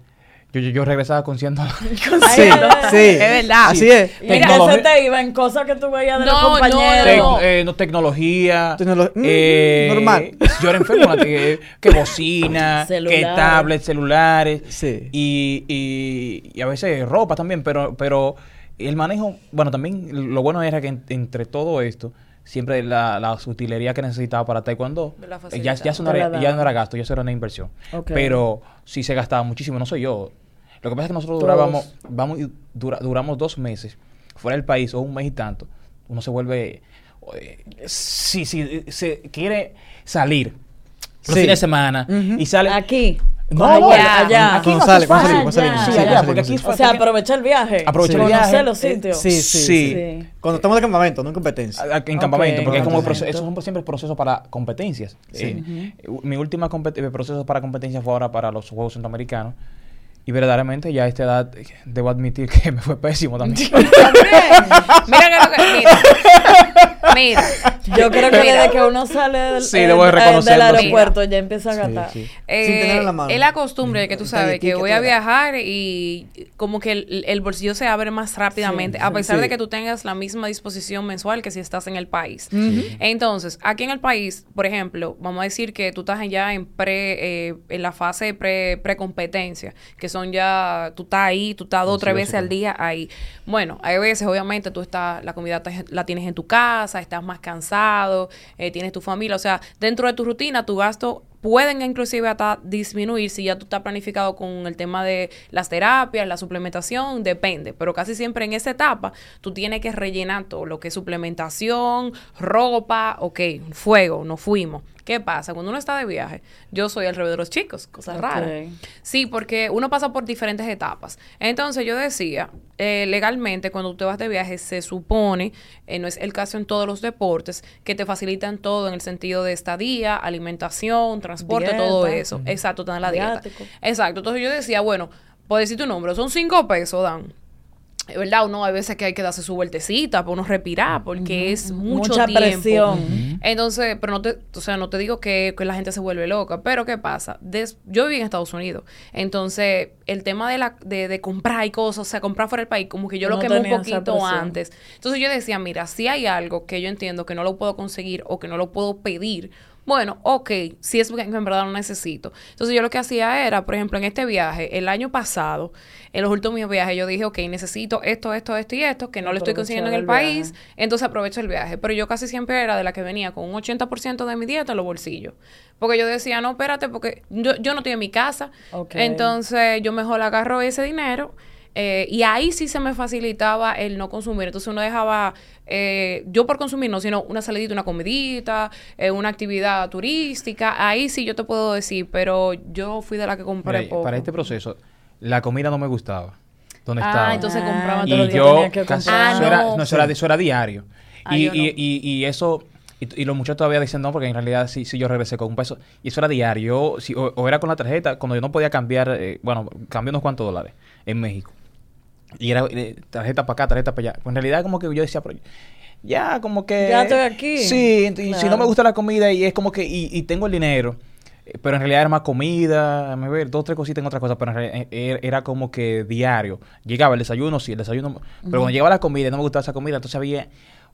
yo, yo, yo regresaba con 100 dólares. Sí, sí. Es verdad. Así es. Y Mira, que Tecnología- se te iba en cosas que tú veías de los No, no, compañeros. no. Tec- eh, no, tecnología. Tecnolo- mm, eh, normal. Yo era enfermo. que, que bocina, que Celulares. tablets, celulares. Sí. Y, y, y a veces ropa también. Pero, pero el manejo, bueno, también lo bueno era que en- entre todo esto, siempre la, la utilería que necesitaba para Taekwondo, eh, ya, ya, eso no era, ya no era gasto, ya eso era una inversión. Pero sí se gastaba muchísimo, no soy yo. Lo que pasa es que nosotros Todos. durábamos, vamos, y dura- duramos dos meses fuera del país o un mes y tanto. Uno se vuelve, eh, si, si se quiere salir los Sí. fines de semana y sale... Aquí. No, allá, no, allá. aquí Cuando no sale, cuando salimos, salimos. Sí, allá, porque aquí O sea, aprovecha el viaje. Aprovecha el Conocer viaje. los Eh, sitios. sí, sí, Sí. Sí. Cuando estamos de campamento, no en competencia. a- En campamento, porque es como esos son siempre procesos para competencias. Sí. Eh, Mi última eh, proceso para competencia fue ahora para los Juegos Centroamericanos. Y verdaderamente ya a esta edad eh, debo admitir que me fue pésimo también. Mira que lo que. Mira. Mira. Yo creo que Mira. desde que uno sale del, Sí, eh, de eh, del aeropuerto ya empieza a Sí, gastar. sí. Eh, Sin tenerlo en la mano. Es la costumbre de que tú sabes que voy a viajar y como que el, el bolsillo se abre más rápidamente, Sí, a sí. pesar Sí. de que tú tengas la misma disposición mensual que si estás en el país. Entonces, aquí en el país, por ejemplo, vamos a decir que tú estás ya en pre, eh, en la fase de pre, precompetencia, que son ya, tú estás ahí, tú estás dos o Sí, tres sí, veces sí. al día ahí. Bueno, hay veces, obviamente, tú estás, la comida te- la tienes en tu casa, estás más cansado, eh, tienes tu familia, o sea, dentro de tu rutina, tu gasto pueden inclusive hasta disminuir si ya tú estás planificado con el tema de las terapias, la suplementación, depende, pero casi siempre en esa etapa tú tienes que rellenar todo lo que es suplementación, ropa, ok, fuego, nos fuimos. ¿Qué pasa? Cuando uno está de viaje, yo soy alrededor de los chicos, cosas Ok. raras. Sí, porque uno pasa por diferentes etapas. Entonces yo decía, eh, legalmente cuando tú te vas de viaje se supone, eh, no es el caso en todos los deportes, que te facilitan todo en el sentido de estadía, alimentación, transporte, Dieta. todo eso. Exacto, te dan la dieta. Exacto. Entonces yo decía, bueno, por decir tu nombre, son cinco pesos, Dan. ¿Verdad? Uno hay veces que hay que darse su vueltecita para uno respirar, porque es mucho Mucha tiempo. presión. Entonces, pero no te, o sea, no te digo que, que la gente se vuelve loca, pero ¿qué pasa? Des- yo viví en Estados Unidos, entonces el tema de la de, de comprar y cosas, o sea, comprar fuera del país, como que yo lo quemé un poquito antes. Entonces yo decía, mira, si hay algo que yo entiendo que no lo puedo conseguir o que no lo puedo pedir, bueno, ok, si es que en verdad lo necesito. Entonces yo lo que hacía era, por ejemplo, en este viaje, el año pasado, en los últimos viajes, yo dije, ok, necesito esto, esto, esto y esto, que no lo estoy consiguiendo en el país, viaje. entonces aprovecho el viaje. Pero yo casi siempre era de la que venía con un 80% de mi dieta en los bolsillos. Porque yo decía, no, espérate, porque yo, yo no estoy en mi casa. Entonces yo mejor agarro ese dinero. Eh, y ahí sí se me facilitaba el no consumir. Entonces uno dejaba, eh, yo por consumir, no, sino una salidita, una comidita, eh, una actividad turística. Ahí sí yo te puedo decir, pero yo fui de la que compré Mira, poco. para este proceso, la comida no me gustaba. ¿Dónde Ah, estaba? entonces Ah, compraba todos y yo que casi- eso, Ah, era, no. eso, era, eso era diario. Ah, y, no. y, y, y eso, y, y los muchachos todavía dicen no, porque en realidad sí, sí yo regresé con un peso. Y eso era diario. Yo, si, o, o era con la tarjeta, cuando yo no podía cambiar, eh, bueno, cambié unos cuantos dólares en México. Y era eh, tarjeta para acá, tarjeta para allá. Pues en realidad como que yo decía, pero ya como que... Ya estoy aquí. Sí, y si no me gusta la comida y es como que, y, y tengo el dinero. eh, Pero en realidad era más comida, me ver, dos, tres cositas en otra cosa, pero en realidad eh, era como que diario. Llegaba el desayuno, sí, el desayuno. Pero cuando llegaba la comida no me gustaba esa comida, entonces había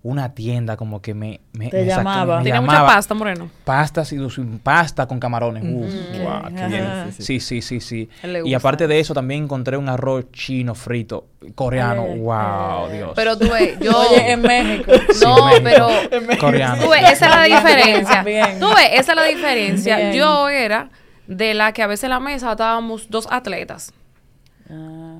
una tienda como que me, me, Te me llamaba. me Tenía mucha llamaba. pasta, Moreno. Pastas y su- pasta con camarones. Uf, guau, qué bien. Sí, sí, sí, sí. Y aparte de eso, también encontré un arroz chino frito, coreano. Wow. Dios. Pero tú ves, yo... Oye, en México. Sí, no, México. pero... Coreano. Tú ves, esa es la diferencia. bien. Tú ves, esa es la diferencia. Bien. Yo era de la que a veces en la mesa estábamos dos atletas. Ah,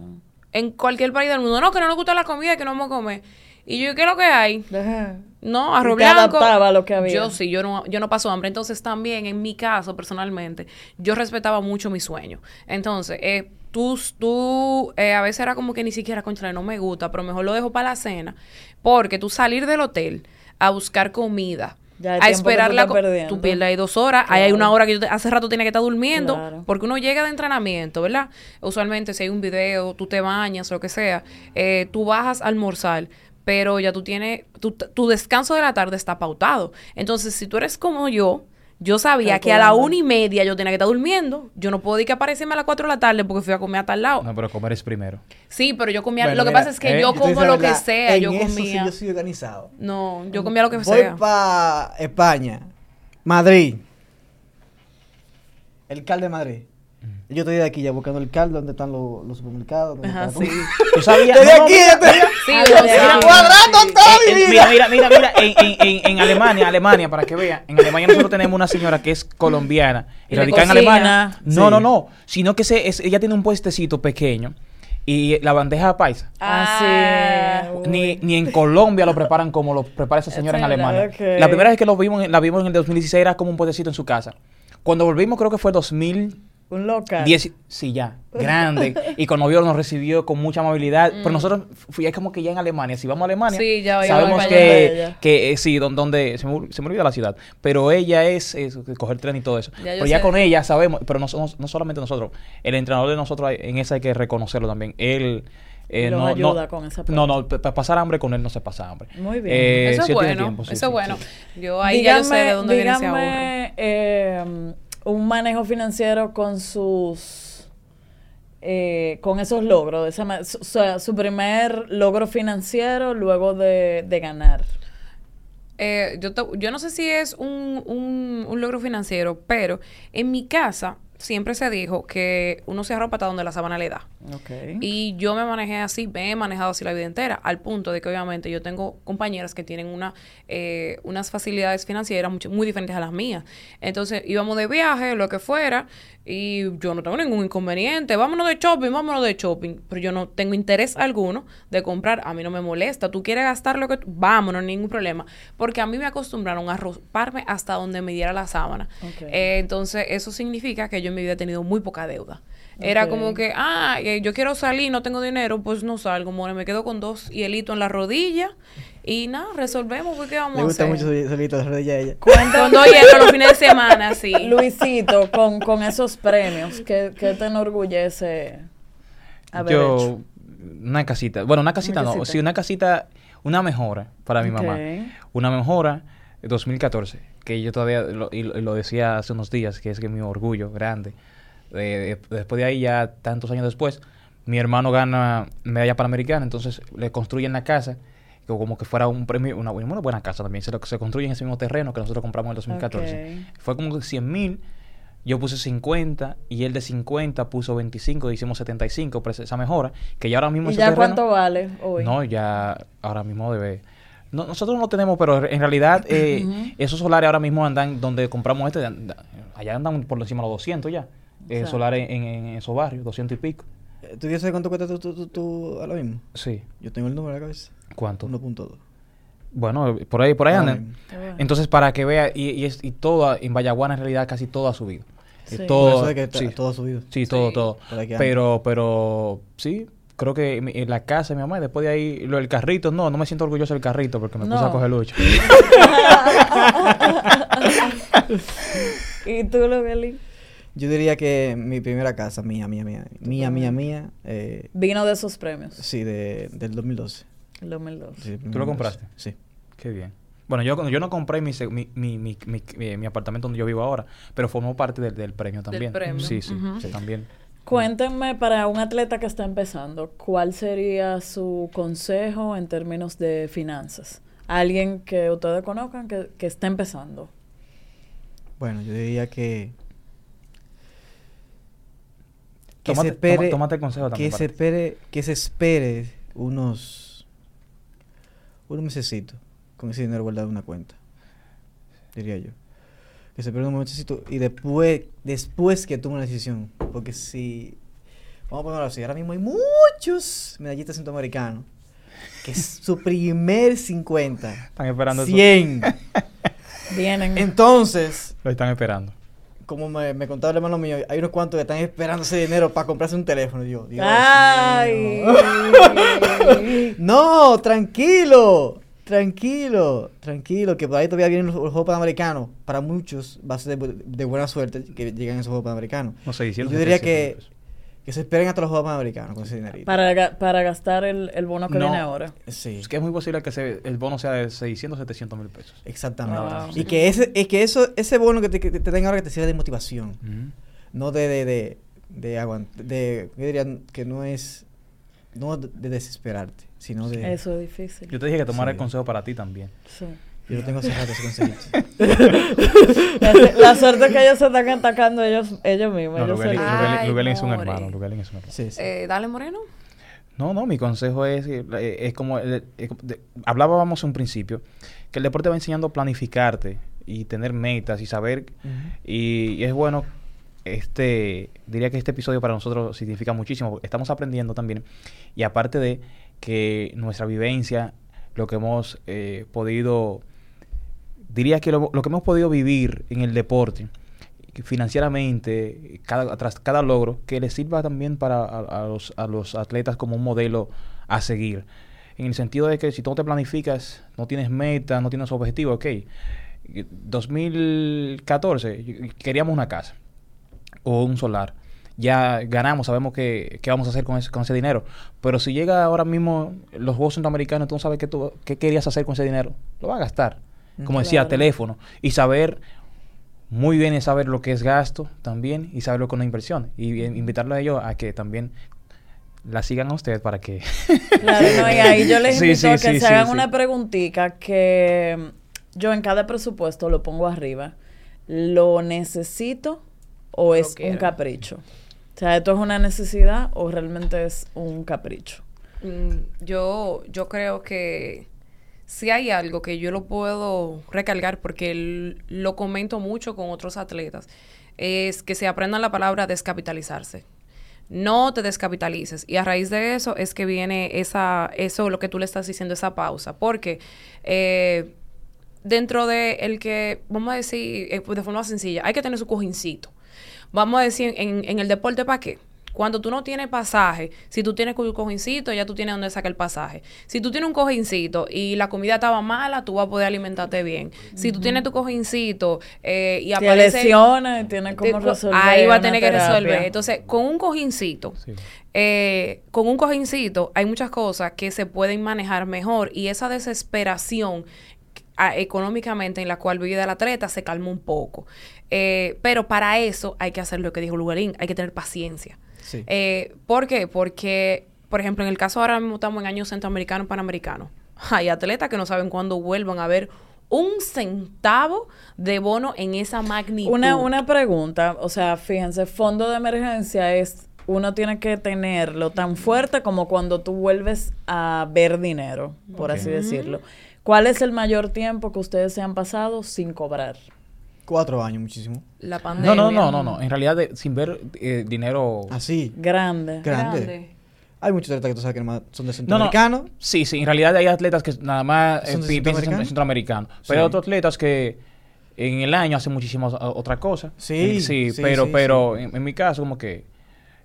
En cualquier país del mundo. No, que no nos gusta la comida y que no vamos a comer. Y yo, ¿qué es lo que hay? deja. No, arroz blanco. adaptaba lo que había. Yo sí, yo no, yo no paso hambre. Entonces también, en mi caso, personalmente, yo respetaba mucho mi sueño. Entonces, eh, tú, tú eh, a veces era como que ni siquiera, contra no me gusta, pero mejor lo dejo para la cena. Porque tú salir del hotel a buscar comida, Ya a esperar la tú pierdes ahí dos horas, ahí hay una hora que te- hace rato tienes que estar durmiendo, Claro. porque uno llega de entrenamiento, ¿verdad? Usualmente si hay un video, tú te bañas, lo que sea, eh, tú bajas a almorzar, pero ya tú tienes, tu, tu descanso de la tarde está pautado. Entonces, si tú eres como yo, yo sabía que a la una y media yo tenía que estar durmiendo. Yo no puedo ir que aparecerme a las cuatro de la tarde porque fui a comer a tal lado. No, pero comer es primero. Sí, pero yo comía, Bueno, lo que mira, pasa es que eh, yo como lo que sea, en yo eso sí comía. yo soy organizado. No, yo comía lo que Voy sea. para España, Madrid. El cal de Madrid. Yo estoy de aquí ya buscando el cal donde están los, los supermercados. donde Ajá, sí. todo. ¿Tú sabías? Desde No, no, aquí, mira, desde- Sí, Ah, todo mi vida. mira, mira, mira, mira, en, en, en, en Alemania, Alemania, para que vean, en Alemania nosotros tenemos una señora que es colombiana y Y le radica en. Alemania. No, Sí. no, no, sino que se, es- ella tiene un puestecito pequeño y la bandeja paisa. Ah, sí. Ni, ni en Colombia lo preparan como lo prepara esa señora en Alemania. La primera vez que lo vimos, la vimos en el 2016 era como un puestecito en su casa. Cuando volvimos creo que fue 2010, Un local. sí ya, grande. y cuando vio nos recibió con mucha amabilidad. Pero nosotros fui es como que ya en Alemania, si vamos a Alemania, Mm. Sí, ya sabemos que, que eh, sí, don- donde, se, me, ol- se me olvida la ciudad, pero ella es, es coger tren y todo eso. Ya pero ya sé. con ella sabemos, pero no, no, no solamente nosotros, el entrenador de nosotros en esa hay que reconocerlo también. Él eh, no, ayuda no, con esa no, no, para pasar hambre con él no se pasa hambre. Muy bien. Eh, eso es bueno, tiempo, sí, eso sí, es bueno. sí. Yo ahí ya yo sé de dónde viene ese ahorro. dígame, eh, un manejo financiero con sus eh, con esos logros, esa su, su- primer logro financiero luego de, de ganar. Eh, yo, yo no sé si es un, un, un logro financiero, pero en mi casa siempre se dijo que uno se arropa hasta donde la sábana le da. Okay. Y yo me manejé así, me he manejado así la vida entera, al punto de que obviamente yo tengo compañeras que tienen una, eh, unas facilidades financieras mucho- muy diferentes a las mías. Entonces íbamos de viaje, lo que fuera, y yo no tengo ningún inconveniente, vámonos de shopping, vámonos de shopping, pero yo no tengo interés alguno de comprar, a mí no me molesta, tú quieres gastar lo que, tú- vámonos, ningún problema, porque a mí me acostumbraron a arroparme hasta donde me diera la sábana. Ok. Eh, entonces eso significa que yo en mi vida he tenido muy poca deuda. Era como que, ah, eh, yo quiero salir, no tengo dinero, pues no salgo, more, me quedo con dos hielitos en la rodilla y nada, resolvemos, pues, ¿qué vamos Le a gusta hacer? mucho su solito de ella. Con dos hielos los fines de semana, sí. Luisito, con, con esos premios, ¿qué, qué te enorgullece haber Yo, hecho? una casita. Bueno, una casita Una no. casita. Sí, una casita, una mejora para mi mamá. Una mejora de 2014, que yo todavía lo, y lo- y lo decía hace unos días, que es que mi orgullo grande. De- de- después de ahí, ya tantos años después, mi hermano gana medalla panamericana, entonces le construyen la casa como que fuera un premio, una, una buena casa también. Se, lo- se construye en ese mismo terreno que nosotros compramos en el 2014. Ok. Fue como 100 mil. Yo puse 50 y él de 50 puso 25, hicimos 75, pues esa mejora, que ya ahora mismo ¿Y ese ya terreno- cuánto vale hoy? no, ya ahora mismo debe. No, nosotros no tenemos, pero en realidad eh, Ujú. esos solares ahora mismo andan donde compramos este, allá andan por encima de los 200 ya. Eh, Exacto. solares en, en esos barrios, 200 y pico. Eh, ¿Tú saber cuánto cuesta tú, tú, tú, tú ahora mismo? Sí. Yo tengo el número en la cabeza. ¿Cuánto? 1.2. Bueno, por ahí, por ahí andan. Entonces, para que vea, y, y, es- y todo, en Vallaguana en realidad casi todo ha subido. Sí. Todo, que sí, todo ha subido. sí, todo, Sí. todo. Pero, pero, sí, creo que mi- en la casa de mi mamá, y después de ahí, lo del carrito, no, no me siento orgulloso del carrito porque me puse No. a coger lucha. ¿Y tú, Lovelin? Yo diría que mi primera casa, mía, mía, mía. Mía, mía, mía. Eh, Vino de esos premios. sí, de, del 2012. El 2002. Sí, ¿Tú lo compraste? Sí. Qué bien. Bueno, yo, yo no compré mi, mi, mi, mi, mi, mi- mi apartamento donde yo vivo ahora, pero formó parte del, del premio también. premio. Sí, sí, también. Cuéntenme para un atleta que está empezando, ¿cuál sería su consejo en términos de finanzas? Alguien que ustedes conozcan que, que está empezando. Bueno, yo diría que... Que Tómate- se espere... toma- tómate el consejo también Que se espere... Que se espere unos... Unos mesecitos con ese dinero guardado en una cuenta. Diría yo. Que se espere unos mesecitos y después... Después que tome una decisión. Porque si... Vamos a ponerlo así. Ahora mismo hay muchos medallistas centroamericanos que es su primer 50. Están esperando eso. 100. Vienen. Entonces, Lo están esperando. Como me, me contaba el hermano mío, hay unos cuantos que están esperando ese dinero para comprarse un teléfono. Yo, Dios ¡Ay! mío. no, tranquilo, tranquilo, tranquilo, que por ahí todavía vienen los, los Juegos Panamericanos. Para muchos va a ser de, bu- de buena suerte que lleguen esos Juegos Panamericanos. No sé, yo diría 700 que. Que se esperen hasta los Juegos Panamericanos con ese dinerito. para, para gastar el, el bono que No. viene ahora. Sí, Es que es muy posible que se- el bono sea de 600, 700 mil pesos. exactamente. Wow. Y que ese, es que eso, ese bono que te, que te den ahora que te sirva de motivación. No de de de de, de yo diría que no es no de de desesperarte sino de Eso es difícil. Yo te dije que tomara Sí. el consejo para ti también. Sí. Yo lo tengo hace rato consejito La, la suerte es que ellos se están atacando ellos, ellos mismos. No, ellos. Ay, es un hermano. Lubelin es un hermano. sí, sí. Eh, dale, Moreno. No, no, mi consejo es, eh, es como, el- de- hablábamos en un principio, que el deporte va enseñando a planificarte y tener metas y saber, y, y es bueno, este, diría que este episodio para nosotros significa muchísimo, porque estamos aprendiendo también, y aparte de que nuestra vivencia, lo que hemos eh, podido, diría que lo, que hemos podido vivir en el deporte, financieramente, tras cada logro, que les sirva también para a, los, atletas como un modelo a seguir. En el sentido de que si tú no te planificas, no tienes meta, no tienes objetivo, ok. 2014, y- y queríamos una casa o un solar. Ya ganamos, sabemos que, qué vamos a hacer con ese, con ese dinero. Pero si llega ahora mismo los Juegos Centroamericanos, tú no sabes qué, tú, qué querías hacer con ese dinero. Lo vas a gastar. Como decía, Claro. teléfono. Y saber, muy bien es saber lo que es gasto también y saber lo que es una inversión. Y eh, invitarlo a ellos a que también la sigan a ustedes para que... Claro, no, y ahí yo les Sí, invito sí, a que sí, se sí, hagan sí. una preguntita que mm, yo en cada presupuesto lo pongo arriba. ¿Lo necesito o Lo es un quiero. capricho? O sea, ¿esto es una necesidad o realmente es un capricho? Mm, yo, yo creo que si hay algo que yo lo puedo recargar porque lo comento mucho con otros atletas, es que se aprendan la palabra descapitalizarse. No te descapitalices. Y a raíz de eso es que viene esa, eso, lo que tú le estás diciendo, esa pausa. Porque eh, dentro de el que, vamos a decir, eh, de forma sencilla, hay que tener su cojincito. Vamos a decir, en, en el deporte, ¿para qué? Cuando tú no tienes pasaje, si tú tienes un cojincito, ya tú tienes donde sacar el pasaje. Si tú tienes un cojincito y la comida estaba mala, tú vas a poder alimentarte bien. Si tú tienes tu cojincito eh, y aparece... lesiones, tiene te- cómo resolver. Ahí va a tener que terapia. resolver. Entonces, con un cojincito, Sí. eh, con un cojincito hay muchas cosas que se pueden manejar mejor y esa desesperación ah, económicamente en la cual vive el atleta se calma un poco. Eh, pero para eso hay que hacer lo que dijo Lugarín, hay que tener paciencia. Sí. Eh, ¿Por qué? Porque, por ejemplo, en el caso ahora mismo estamos en año centroamericano, panamericano. Hay atletas que no saben cuándo vuelvan a ver un centavo de bono en esa magnitud. Una, una pregunta, o sea, fíjense, fondo de emergencia es, uno tiene que tenerlo tan fuerte como cuando tú vuelves a ver dinero, por así decirlo. ¿Cuál es el mayor tiempo que ustedes se han pasado sin cobrar? Cuatro años, muchísimo. La No, pandemia. no, no, no, no. En realidad, de- sin ver eh, dinero. Así. Grande. Grande. Grande. Hay muchos atletas que tú sabes que nomás son de No, no. centroamericanos. Sí, sí. En realidad hay atletas que nada más eh, ¿Son de pi- piensan en centroamericanos? Sí. Pero hay otros atletas que en el año hacen muchísimas otras cosas. Sí, Eh, sí, sí, pero, sí, pero En, en mi caso, como que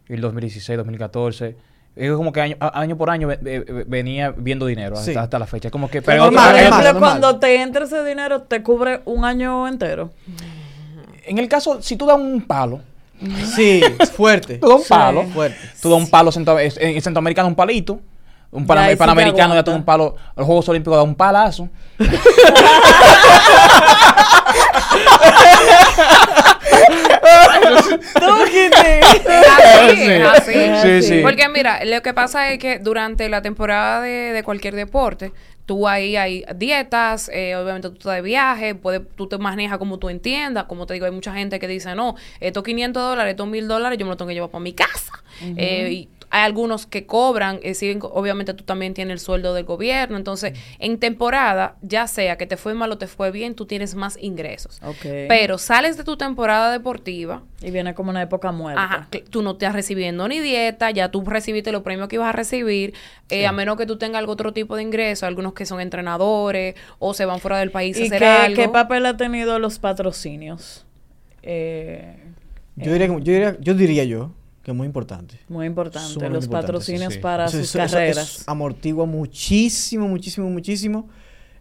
el 2016, 2014, es como que año, año por año ve- ve- venía viendo dinero hasta, Sí. hasta la fecha. Como que, Pero normal, cuando te entra ese dinero, te cubre un año entero. en el caso, si tú das un palo, Sí, fuerte. tú das un Sí. palo, Fuerte. tú das un palo, centro- en en centroamericano un palito, un Ya, sí panamericano ya das un palo, los Juegos Olímpicos da un palazo. Así, Sí. así. Sí, sí. Porque mira, lo que pasa es que durante la temporada de, de cualquier deporte, tú ahí hay dietas, eh, obviamente tú estás de viaje, puedes, tú te manejas como tú entiendas. Como te digo, hay mucha gente que dice, no, estos 500 dólares, estos 1000 dólares, yo me los tengo que llevar para mi casa. Eh, y hay algunos que cobran, eh, obviamente tú también tienes el sueldo del gobierno. Entonces, en temporada, ya sea que te fue mal o te fue bien, tú tienes más ingresos. Ok. Pero sales de tu temporada deportiva, Y viene como una época muerta. Ajá, tú no estás recibiendo ni dieta, ya tú recibiste los premios que ibas a recibir, eh, a menos que tú tengas algún otro tipo de ingreso, algunos que son entrenadores o se van fuera del país a ¿Y hacer qué, algo. qué papel ha tenido los patrocinios? Eh, Yo diría, que- yo diría, yo diría yo que es muy importante. muy importante, Sumamente los importante, patrocinios sí, para Eso- sus eso- carreras. eso amortigua muchísimo, muchísimo, muchísimo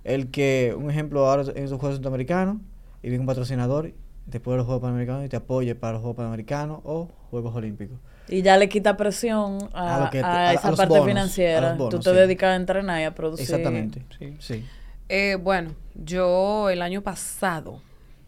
el que, un ejemplo, ahora en esos Juegos Centroamericanos, y viene un patrocinador después de los Juegos Panamericanos y te apoye para los Juegos Panamericanos o Juegos Olímpicos. Y ya le quita presión a, A lo que te- a a- a esa parte bonos, financiera. bonos, Tú te sí. dedicas a entrenar y a producir. Exactamente. Sí. Sí. Eh, bueno, yo el año pasado,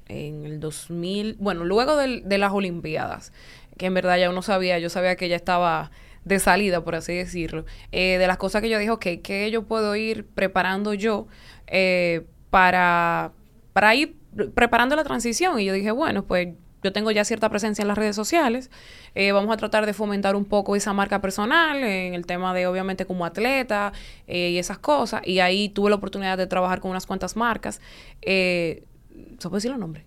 en el 2000, bueno, luego del- de las Olimpiadas, que en verdad ya uno sabía, yo sabía que ya estaba de salida, por así decirlo, eh, de las cosas que yo dije, ok, que yo puedo ir preparando yo eh, para, para ir pre- preparando la transición? Y yo dije, bueno, pues yo tengo ya cierta presencia en las redes sociales, eh, vamos a tratar de fomentar un poco esa marca personal en el tema de obviamente como atleta eh, y esas cosas. Y ahí tuve la oportunidad de trabajar con unas cuantas marcas. Eh, ¿Se puede decir los nombres?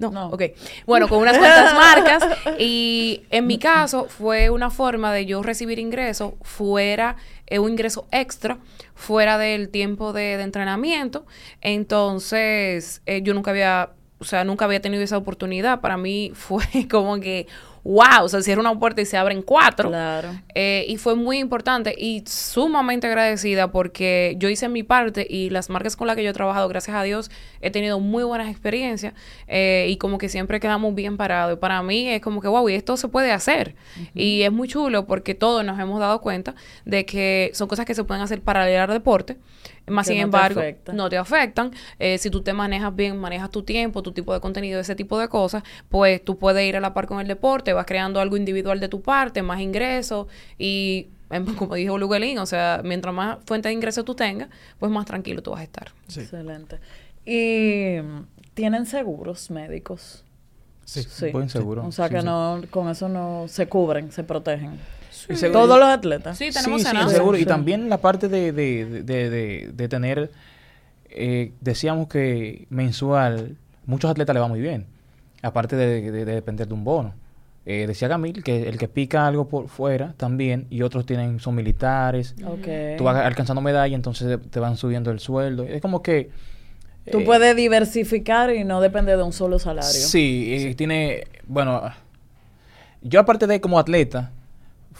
No, No. ok. Bueno, con unas cuantas marcas. Y en mi caso fue una forma de yo recibir ingresos fuera, eh, un ingreso extra, fuera del tiempo de, de entrenamiento. Entonces, eh, yo nunca había, o sea, nunca había tenido esa oportunidad. Para mí fue como que, wow, se cierra una puerta y se abren cuatro. Claro. Eh, y fue muy importante y sumamente agradecida porque yo hice mi parte y las marcas con las que yo he trabajado, gracias a Dios, he tenido muy buenas experiencias eh, y como que siempre quedamos bien parados. Y para mí es como que, wow, y esto se puede hacer. Y es muy chulo porque todos nos hemos dado cuenta de que son cosas que se pueden hacer paralelas al deporte. Más sin no embargo, no te afectan. Eh, si tú te manejas bien, manejas tu tiempo, tu tipo de contenido, ese tipo de cosas, pues tú puedes ir a la par con el deporte, vas creando algo individual de tu parte, más ingresos y, em, como dijo Luguelín, o sea, mientras más fuente de ingresos tú tengas, pues más tranquilo tú vas a estar. Sí. Excelente. ¿Y tienen seguros médicos? Sí. Buen seguro. O sea Sí, que sí. no, con eso no se cubren, se protegen. Seguro- Todos los atletas. Sí, tenemos sí, sí, seguro. Sí. Y también la parte de, de, de, de- de- de tener, eh, decíamos que mensual, muchos atletas le va muy bien, aparte de, de- de depender de un bono. Eh, decía Camil que el que pica algo por fuera también, y otros tienen son militares, Ok. tú vas alcanzando medalla, entonces te van subiendo el sueldo. Es como que... Tú eh, puedes diversificar y no depender de un solo salario. Sí, eh, tiene, bueno, yo aparte de como atleta,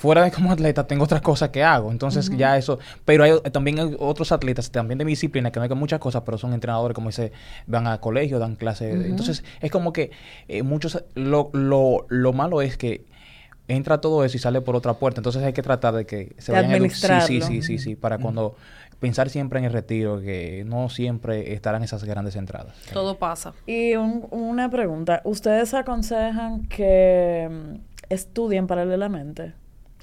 fuera de como atleta tengo otras cosas que hago. Entonces ya eso, pero hay también hay otros atletas también de mi disciplina que no hay muchas cosas, pero son entrenadores como dice, van a colegio, dan clases. Entonces es como que eh, muchos lo, lo, lo malo es que entra todo eso y sale por otra puerta. Entonces hay que tratar de que se De vayan administrarlo. Sí, sí, sí, sí, sí, para cuando pensar siempre en el retiro, que no siempre estarán esas grandes entradas. Todo pasa. Y un- una pregunta, ¿ustedes aconsejan que mm, estudien paralelamente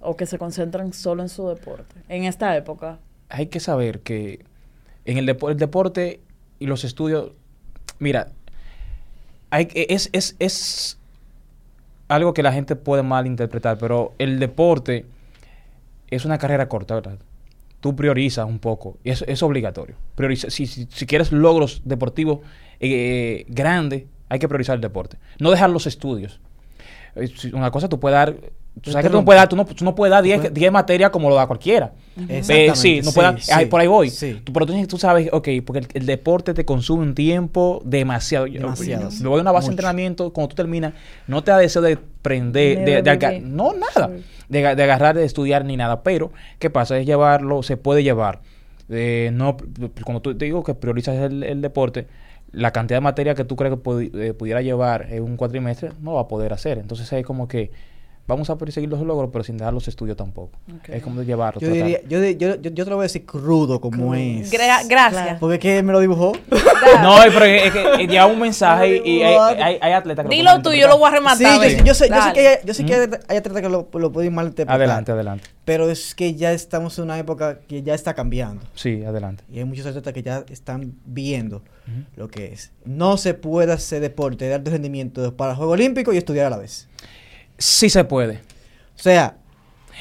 o que se concentren solo en su deporte en esta época? hay que saber que en el, el deporte y los estudios, mira, hay, es, es, es algo que la gente puede malinterpretar, pero el deporte es una carrera corta, ¿verdad? Tú priorizas un poco, y es, es obligatorio. Prioriza, si, si, si quieres logros deportivos eh, grandes, hay que priorizar el deporte. No dejar los estudios. Eh, Una cosa tú puedes dar... Tú sabes que tú no puedes dar, tú no, tú no puedes dar 10 10 materias como lo da cualquiera. Eh, sí, no sí, puede dar- sí, por ahí voy. sí. Tú- pero tú, tú sabes, ok, porque el, el deporte te consume un tiempo demasiado. Demasiado, yo voy a una base de entrenamiento, cuando tú terminas, no te da deseo de prender, de, de no nada, de, aga- de agarrar, de estudiar ni nada. Pero, ¿qué pasa? Es llevarlo, se puede llevar. Eh, no, cuando tú te digo que priorizas el, el deporte, la cantidad de materia que tú crees que eh, pudiera llevar en un cuatrimestre, no va a poder hacer. Entonces es como que vamos a perseguir los logros, pero sin dejar los estudios tampoco. Es como de llevarlo. Yo diría, yo, yo, yo, yo te lo voy a decir crudo como es. Gra- gracias. Claro. Porque es que él me lo dibujó. No, es, pero es que eh, lleva un mensaje y, y hay, hay, hay atletas que Dilo tú, yo lo voy a Sí, rematar. yo, ven. yo sé, yo sé Dale. que hay, yo sé que ¿Mm? hay, hay atletas que lo, lo pueden malinterpretar. Adelante, adelante. Pero es que ya estamos en una época que ya está cambiando. Sí, adelante. Y hay muchos atletas que ya están viendo lo que es. No se puede hacer deporte de alto rendimiento para Juegos Olímpicos y estudiar a la vez. Sí se puede. O sea,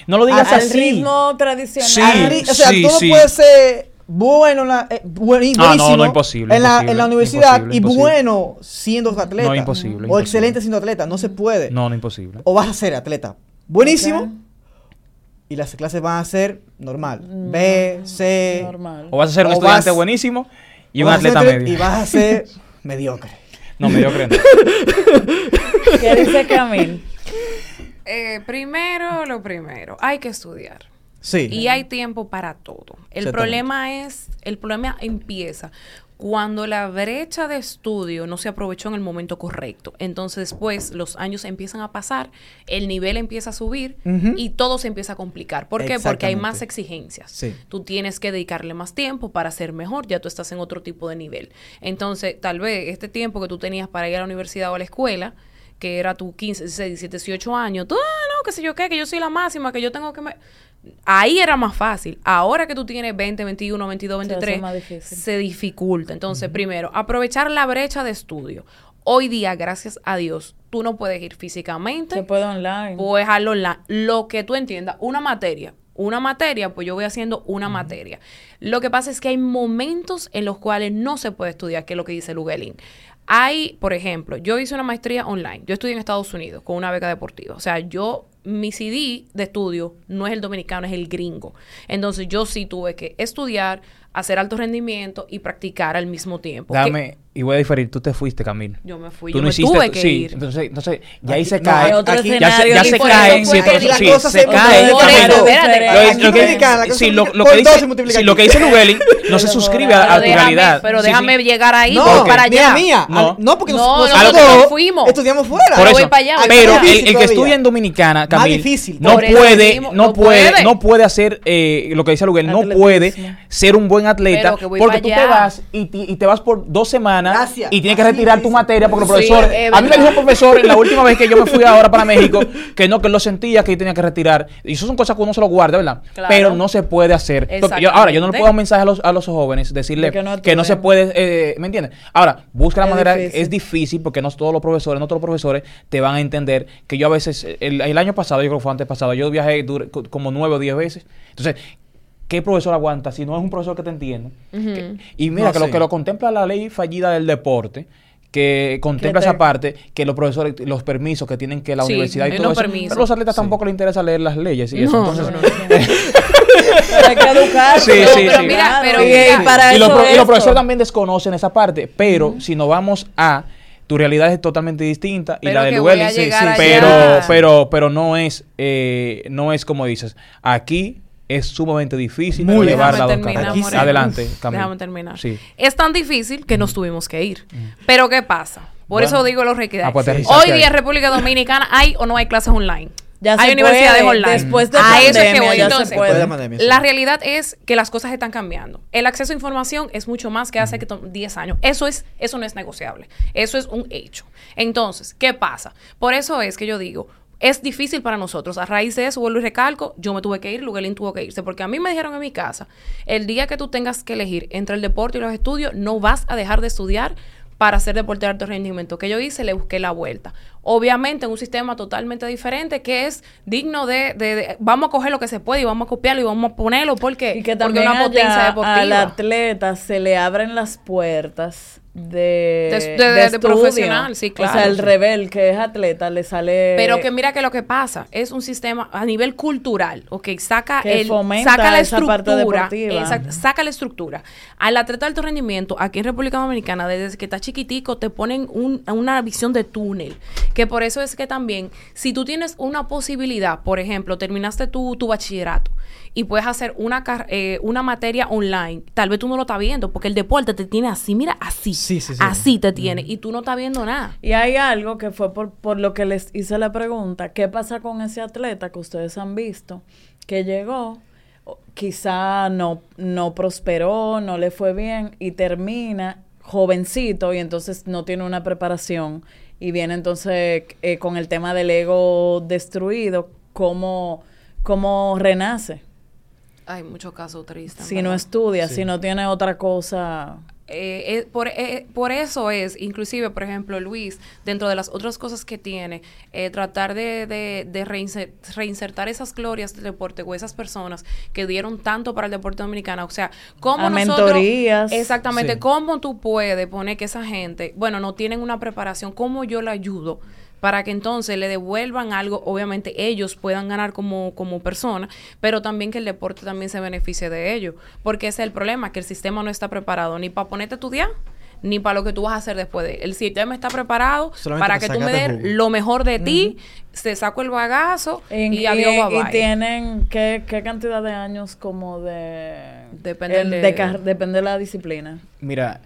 No lo digas Al así. ritmo tradicional. Sí, al ri- o sea sí, tú no sí. puedes ser bueno, en la, eh, buen- y Ah, no, buenísimo no, imposible, en, la, imposible, en la universidad imposible, y bueno siendo atleta. No, imposible, O imposible. excelente siendo atleta. No se puede. No, no imposible. O vas a ser atleta buenísimo y las clases van a ser normal. Mm, B, C. Normal. O vas a ser un estudiante vas- buenísimo y un atleta medio. Y vas a ser mediocre. No, mediocre no. ¿Qué dice Camil? Eh, primero, lo primero, hay que estudiar. Sí. Y hay tiempo para todo. El problema es, el problema empieza cuando la brecha de estudio no se aprovechó en el momento correcto. Entonces, después los años empiezan a pasar, el nivel empieza a subir y todo se empieza a complicar. ¿Por qué? Porque hay más exigencias. Sí. Tú tienes que dedicarle más tiempo para ser mejor, ya tú estás en otro tipo de nivel. Entonces, tal vez este tiempo que tú tenías para ir a la universidad o a la escuela, que era tu 15, 16, 17, 18 años, tú, ah, no, qué sé yo qué, que yo soy la máxima, que yo tengo que... me-". Ahí era más fácil. Ahora que tú tienes 20, 21, 22, Se hace 23, más difícil. se dificulta. Entonces, primero, aprovechar la brecha de estudio. Hoy día, gracias a Dios, tú no puedes ir físicamente. Se puede online. Puedes dejarlo online. Lo que tú entiendas, una materia. Una materia, pues yo voy haciendo una materia. Lo que pasa es que hay momentos en los cuales no se puede estudiar, que es lo que dice Lugelin. Hay, por ejemplo, yo hice una maestría online. Yo estudié en Estados Unidos con una beca deportiva. O sea, yo, mi CD de estudio no es el dominicano, es el gringo. Entonces, yo sí tuve que estudiar, hacer alto rendimiento y practicar al mismo tiempo. Dame, y voy a diferir, tú te fuiste, Camil. Yo me fui, Tú yo no me hiciste, tuve tu- que sí, ir. entonces, entonces ya ahí se no, cae. aquí- ya se, ya se cae, sí, entonces, sí, se se cae. espérate. Lo- que- dice, Lubelin no se suscribe a, a tu déjame, realidad. pero déjame sí. llegar ahí No, para allá. mía. No. No, porque No, nos- nosotros nosotros nos fuimos. estudiamos fuera. Por eso, pero el, que estudia en Dominicana, Camil, no puede, no puede, no puede hacer eh, lo que dice Luguel, no puede ser un buen atleta porque tú te vas y, ti- y te vas por dos semanas Gracias. y tienes que retirar tu materia porque Sí, profesores, es a mí me dijo un profesor en la última vez que yo me fui ahora para México que no, que lo sentía que tenía que retirar y eso son cosas que uno se lo guarda, ¿verdad? Claro. Pero no se puede hacer. Yo- ahora, yo no le puedo dar un mensaje a los, a los jóvenes, decirle De que no que no se puede, eh, ¿me entiendes? Ahora, busca la Es manera, difícil. es difícil porque no todos los profesores, no todos los profesores te van a entender que yo a veces, el, el año pasado, yo creo que fue antes pasado, yo viajé como nueve o diez veces. Entonces, ¿qué profesor aguanta si no es un profesor que te entiende? Que- y mira, No, que lo que lo contempla la ley fallida del deporte, que contempla te- esa parte, que los profesores, los permisos que tienen que la Sí, universidad y todo los eso. permisos. Pero a los atletas Sí. tampoco les interesa leer las leyes y eso. No, Entonces, no, hay que educar. Sí, sí, pero sí. mira, pero y, mira, para y, los, eso pro- y los profesores también desconocen esa parte, pero si nos vamos a tu realidad es totalmente distinta y la a Welling, sí, pero, pero, pero no es, eh, no es como dices. Aquí es sumamente difícil Muy llevar la Déjame dos terminar, carreras. Moreno. Adelante. Déjame terminar. Sí. Es tan difícil que nos tuvimos que ir. Pero ¿qué pasa? Por Bueno. eso digo los requisitos. Ah, pues Hoy día en República Dominicana hay o no hay clases online. Ya hay se universidades puede, online. después de a eso es que voy. Entonces, puede. Después de la pandemia, sí. la realidad es que las cosas están cambiando. El acceso a información es mucho más que hace que to- 10 años. Eso es eso no es negociable. Eso es un hecho. Entonces, ¿qué pasa? Por eso es que yo digo, es difícil para nosotros. A raíz de eso, vuelvo y recalco, yo me tuve que ir, Luguelín tuvo que irse, porque a mí me dijeron en mi casa, el día que tú tengas que elegir entre el deporte y los estudios, no vas a dejar de estudiar para ser deporte de alto rendimiento. que yo hice? Le busqué la vuelta. Obviamente en un sistema totalmente diferente que es digno de, de- de- vamos a coger lo que se puede y vamos a copiarlo y vamos a ponerlo porque, Y que porque también una potencia deportiva. al atleta se le abren las puertas de, De- de- de estudio. profesional, sí, O sea, claro. el rebel que es atleta le sale... Pero que mira que lo que pasa es un sistema a nivel cultural, ok, saca el saca la estructura, saca la estructura. Al atleta de alto rendimiento aquí en República Dominicana desde que está chiquitico te ponen un- una visión de túnel, que por eso es que también si tú tienes una posibilidad, por ejemplo, terminaste tu, tu bachillerato y puedes hacer una car- eh, una materia online, tal vez tú no lo estás viendo porque el deporte te tiene así, mira, así, Sí, sí, sí. así te tiene y tú no estás viendo nada. Y hay algo que fue por, por lo que les hice la pregunta, ¿qué pasa con ese atleta que ustedes han visto que llegó, quizá no, no prosperó, no le fue bien y termina jovencito y entonces no tiene una preparación y viene entonces eh, con el tema del ego destruido, ¿cómo, cómo renace? Hay muchos casos tristes. Si no estudia, Sí. si no tiene otra cosa... Eh, eh, por, eh, por eso es, inclusive, por ejemplo, Luis, dentro de las otras cosas que tiene, eh, tratar de, de, de reinser- reinsertar esas glorias del deporte o esas personas que dieron tanto para el deporte dominicano. O sea, cómo A nosotros... mentorías. Exactamente, Sí. cómo tú puedes poner que esa gente, bueno, no tienen una preparación, cómo yo la ayudo para que entonces le devuelvan algo, obviamente ellos puedan ganar como, como persona, pero también que el deporte también se beneficie de ello, porque ese es el problema, que el sistema no está preparado ni para ponerte a estudiar, ni para lo que tú vas a hacer después de él. El sistema está preparado Solamente para que tú me des jugo. lo mejor de ti, se saco el bagazo En- y adiós, y, bye y tienen ¿qué, qué cantidad de años como de Depende el de- de depende de la disciplina Mira,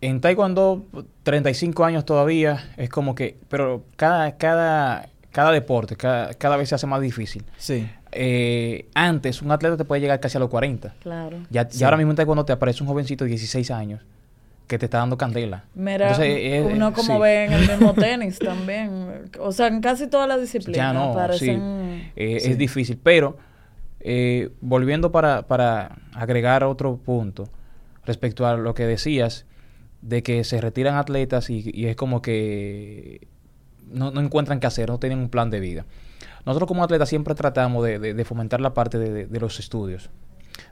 en Taekwondo, 35 años todavía, es como que, pero cada, cada, cada deporte, cada, cada vez se hace más difícil. Sí. Eh, antes, un atleta te puede llegar casi a los 40. claro Ya, Sí. Ahora mismo en Taekwondo te aparece un jovencito de 16 años que te está dando candela. mira Entonces, uno como sí. ve en el mismo tenis también o sea en casi todas las disciplinas Ya no, aparecen sí. Eh, Sí. Es difícil. Pero, eh, volviendo para, para agregar otro punto respecto a lo que decías, de que se retiran atletas y, es como que no, no encuentran qué hacer, no tienen un plan de vida. Nosotros como atletas siempre tratamos de, fomentar la parte de, los estudios,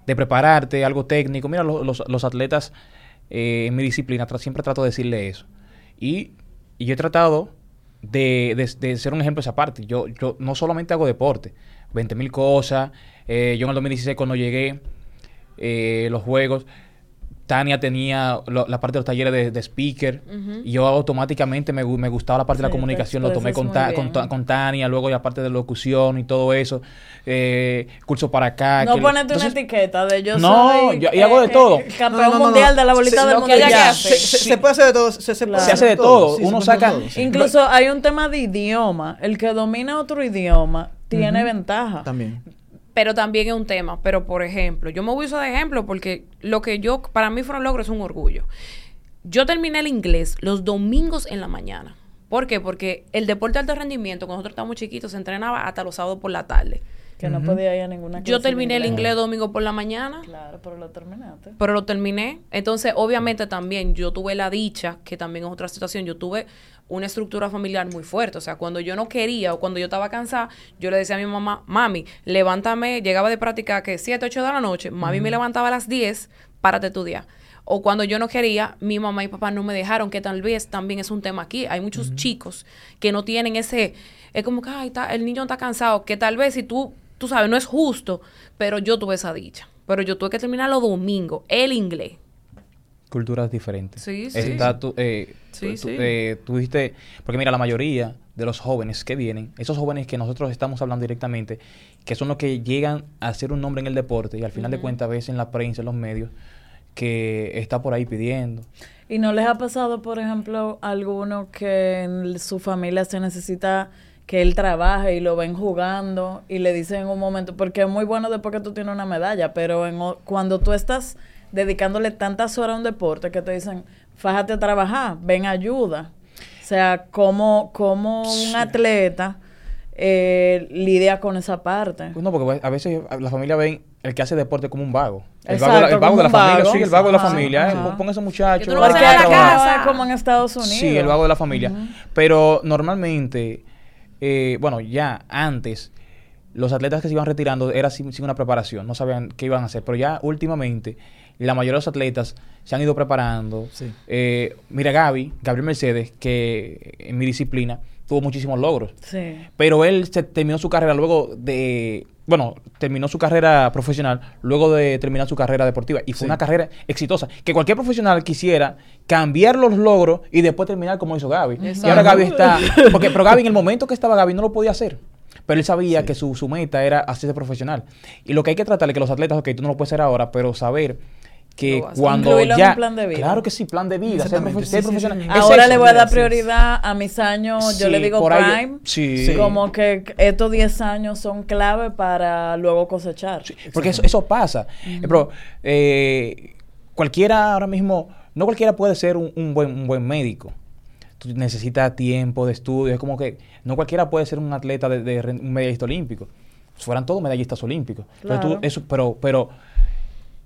de prepararte, algo técnico. Mira, lo- los, los atletas eh, en mi disciplina siempre trato de decirle eso. Y, yo he tratado de ser un ejemplo de esa parte. Yo, yo no solamente hago deporte, 20 mil cosas. eh, yo en el 2016 cuando llegué, eh, los juegos, Tania tenía lo- la parte de los talleres de, de speaker y yo automáticamente me, me gustaba la parte de la Sí, comunicación, lo tomé con, Ta- con, con Tania, luego la parte de locución y todo eso, eh, curso para acá. no entonces, una etiqueta de yo No, soy yo- y hago de todo. campeón No, no, no, no. mundial de la bolita Se- del mundo ya. Se, hacer. se- se puede hacer de todo. Se, hace de todo. Sí, Uno saca- todo, sí. incluso hay un tema de idioma el que domina otro idioma tiene ventaja También. Pero también es un tema. Pero, por ejemplo, yo me voy a usar de ejemplo porque lo que yo, para mí fue un logro, es un orgullo. Yo terminé el inglés los domingos en la mañana. ¿Por qué? Porque el deporte de alto rendimiento, cuando nosotros estábamos chiquitos, se entrenaba hasta los sábados por la tarde. que no podía ir a ninguna Yo clase terminé el inglés domingo por la mañana. claro pero lo terminaste pero lo terminé. Entonces, obviamente también yo tuve la dicha, que también es otra situación, yo tuve una estructura familiar muy fuerte. O sea, cuando yo no quería o cuando yo estaba cansada, yo le decía a mi mamá, mami, levántame, llegaba de práctica que 7, 8 de la noche, mami me levantaba a las 10, párate estudiar. O cuando yo no quería, mi mamá y papá no me dejaron, que tal vez también es un tema aquí. Hay muchos chicos que no tienen ese, es como que, ay, está- el niño está cansado, que tal vez si tú, tú sabes, no es justo, pero yo tuve esa dicha. Pero yo tuve que terminar los domingos, el inglés. Culturas diferentes. Sí, sí. Está tú, eh, Sí, tú- sí. eh, tú dijiste- porque mira, la mayoría de los jóvenes que vienen, esos jóvenes que nosotros estamos hablando directamente, que son los que llegan a hacer un nombre en el deporte y al final de cuentas ves en la prensa, en los medios, que está por ahí pidiendo. ¿Y no les ha pasado, por ejemplo, alguno que en su familia se necesita que él trabaje y lo ven jugando y le dicen en un momento, porque es muy bueno después que tú tienes una medalla, pero en cuando tú estás dedicándole tantas horas a un deporte que te dicen, fájate a trabajar, ven ayuda. O sea, cómo, cómo un atleta eh, lidia con esa parte. Pues no, porque a veces la familia ven el que hace deporte como un vago. El vago, de la- el vago como de la un familia, vago. sí, el vago de la familia. eh, ajá. pon- Pon ese muchacho. Que tú no vas a Porque a es como en Estados Unidos. Sí, el vago de la familia. Pero normalmente, eh, bueno, ya antes, los atletas que se iban retirando era sin, sin una preparación, no sabían qué iban a hacer. Pero ya últimamente, la mayoría de los atletas se han ido preparando. Sí. Eh, mira, Gaby, Gabriel Mercedes, que en mi disciplina tuvo muchísimos logros. Sí. Pero él se terminó su carrera luego de. Bueno, terminó su carrera profesional luego de terminar su carrera deportiva. Y fue Sí. una carrera exitosa. Que cualquier profesional quisiera cambiar los logros y después terminar como hizo Gaby. Y Exacto. ahora Gaby está. Porque, pero Gaby, en el momento que estaba Gaby, no lo podía hacer. Pero él sabía que su, su meta era hacerse profesional. Y lo que hay que tratar es que los atletas, ok, tú no lo puedes hacer ahora, pero saber que cuando ya. un plan de vida. Claro que sí, plan de vida. Ser, ser Sí, sí, sí. profesional. Es Ahora le voy a dar prioridad a mis años, yo le digo ahí- prime, sí. como que estos 10 años son clave para luego cosechar. Porque eso, eso pasa. Pero eh, cualquiera ahora mismo, no cualquiera puede ser un, un buen, un buen médico. Tú necesitas tiempo de estudio. Es como que no cualquiera puede ser un atleta de, un medallista olímpico. Fueran todos medallistas olímpicos. Tú- Claro. eso, pero, pero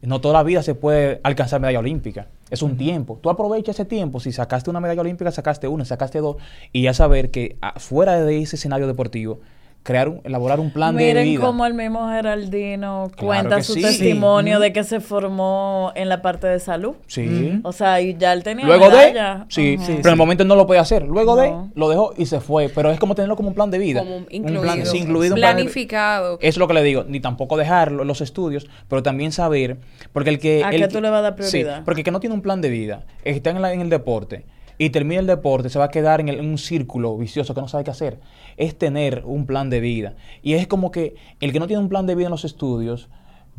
no toda la vida se puede alcanzar medalla olímpica. Es un tiempo. Tú aprovechas ese tiempo. Si sacaste una medalla olímpica, sacaste una, sacaste dos. Y ya saber que ah, fuera de ese escenario deportivo, crear un, elaborar un plan de Miren vida. cómo el mismo Geraldino cuenta su sí. testimonio Sí. de que se formó en la parte de salud. Sí. O sea, y ya él tenía Luego de, sí. Sí, pero en el momento no lo podía hacer. Luego de, lo dejó y se fue. Pero es como tenerlo como un plan de vida. Como Un incluido. plan, sí, incluido un plan de- Planificado. Eso es lo que le digo. Ni tampoco dejarlo, los estudios, pero también saber. Porque el que. ¿A el qué que- tú le vas a dar Sí, prioridad? porque el que no tiene un plan de vida, está en, la- en el deporte y termina el deporte, se va a quedar en, el- en un círculo vicioso que no sabe qué hacer. Es tener un plan de vida. Y es como que el que no tiene un plan de vida en los estudios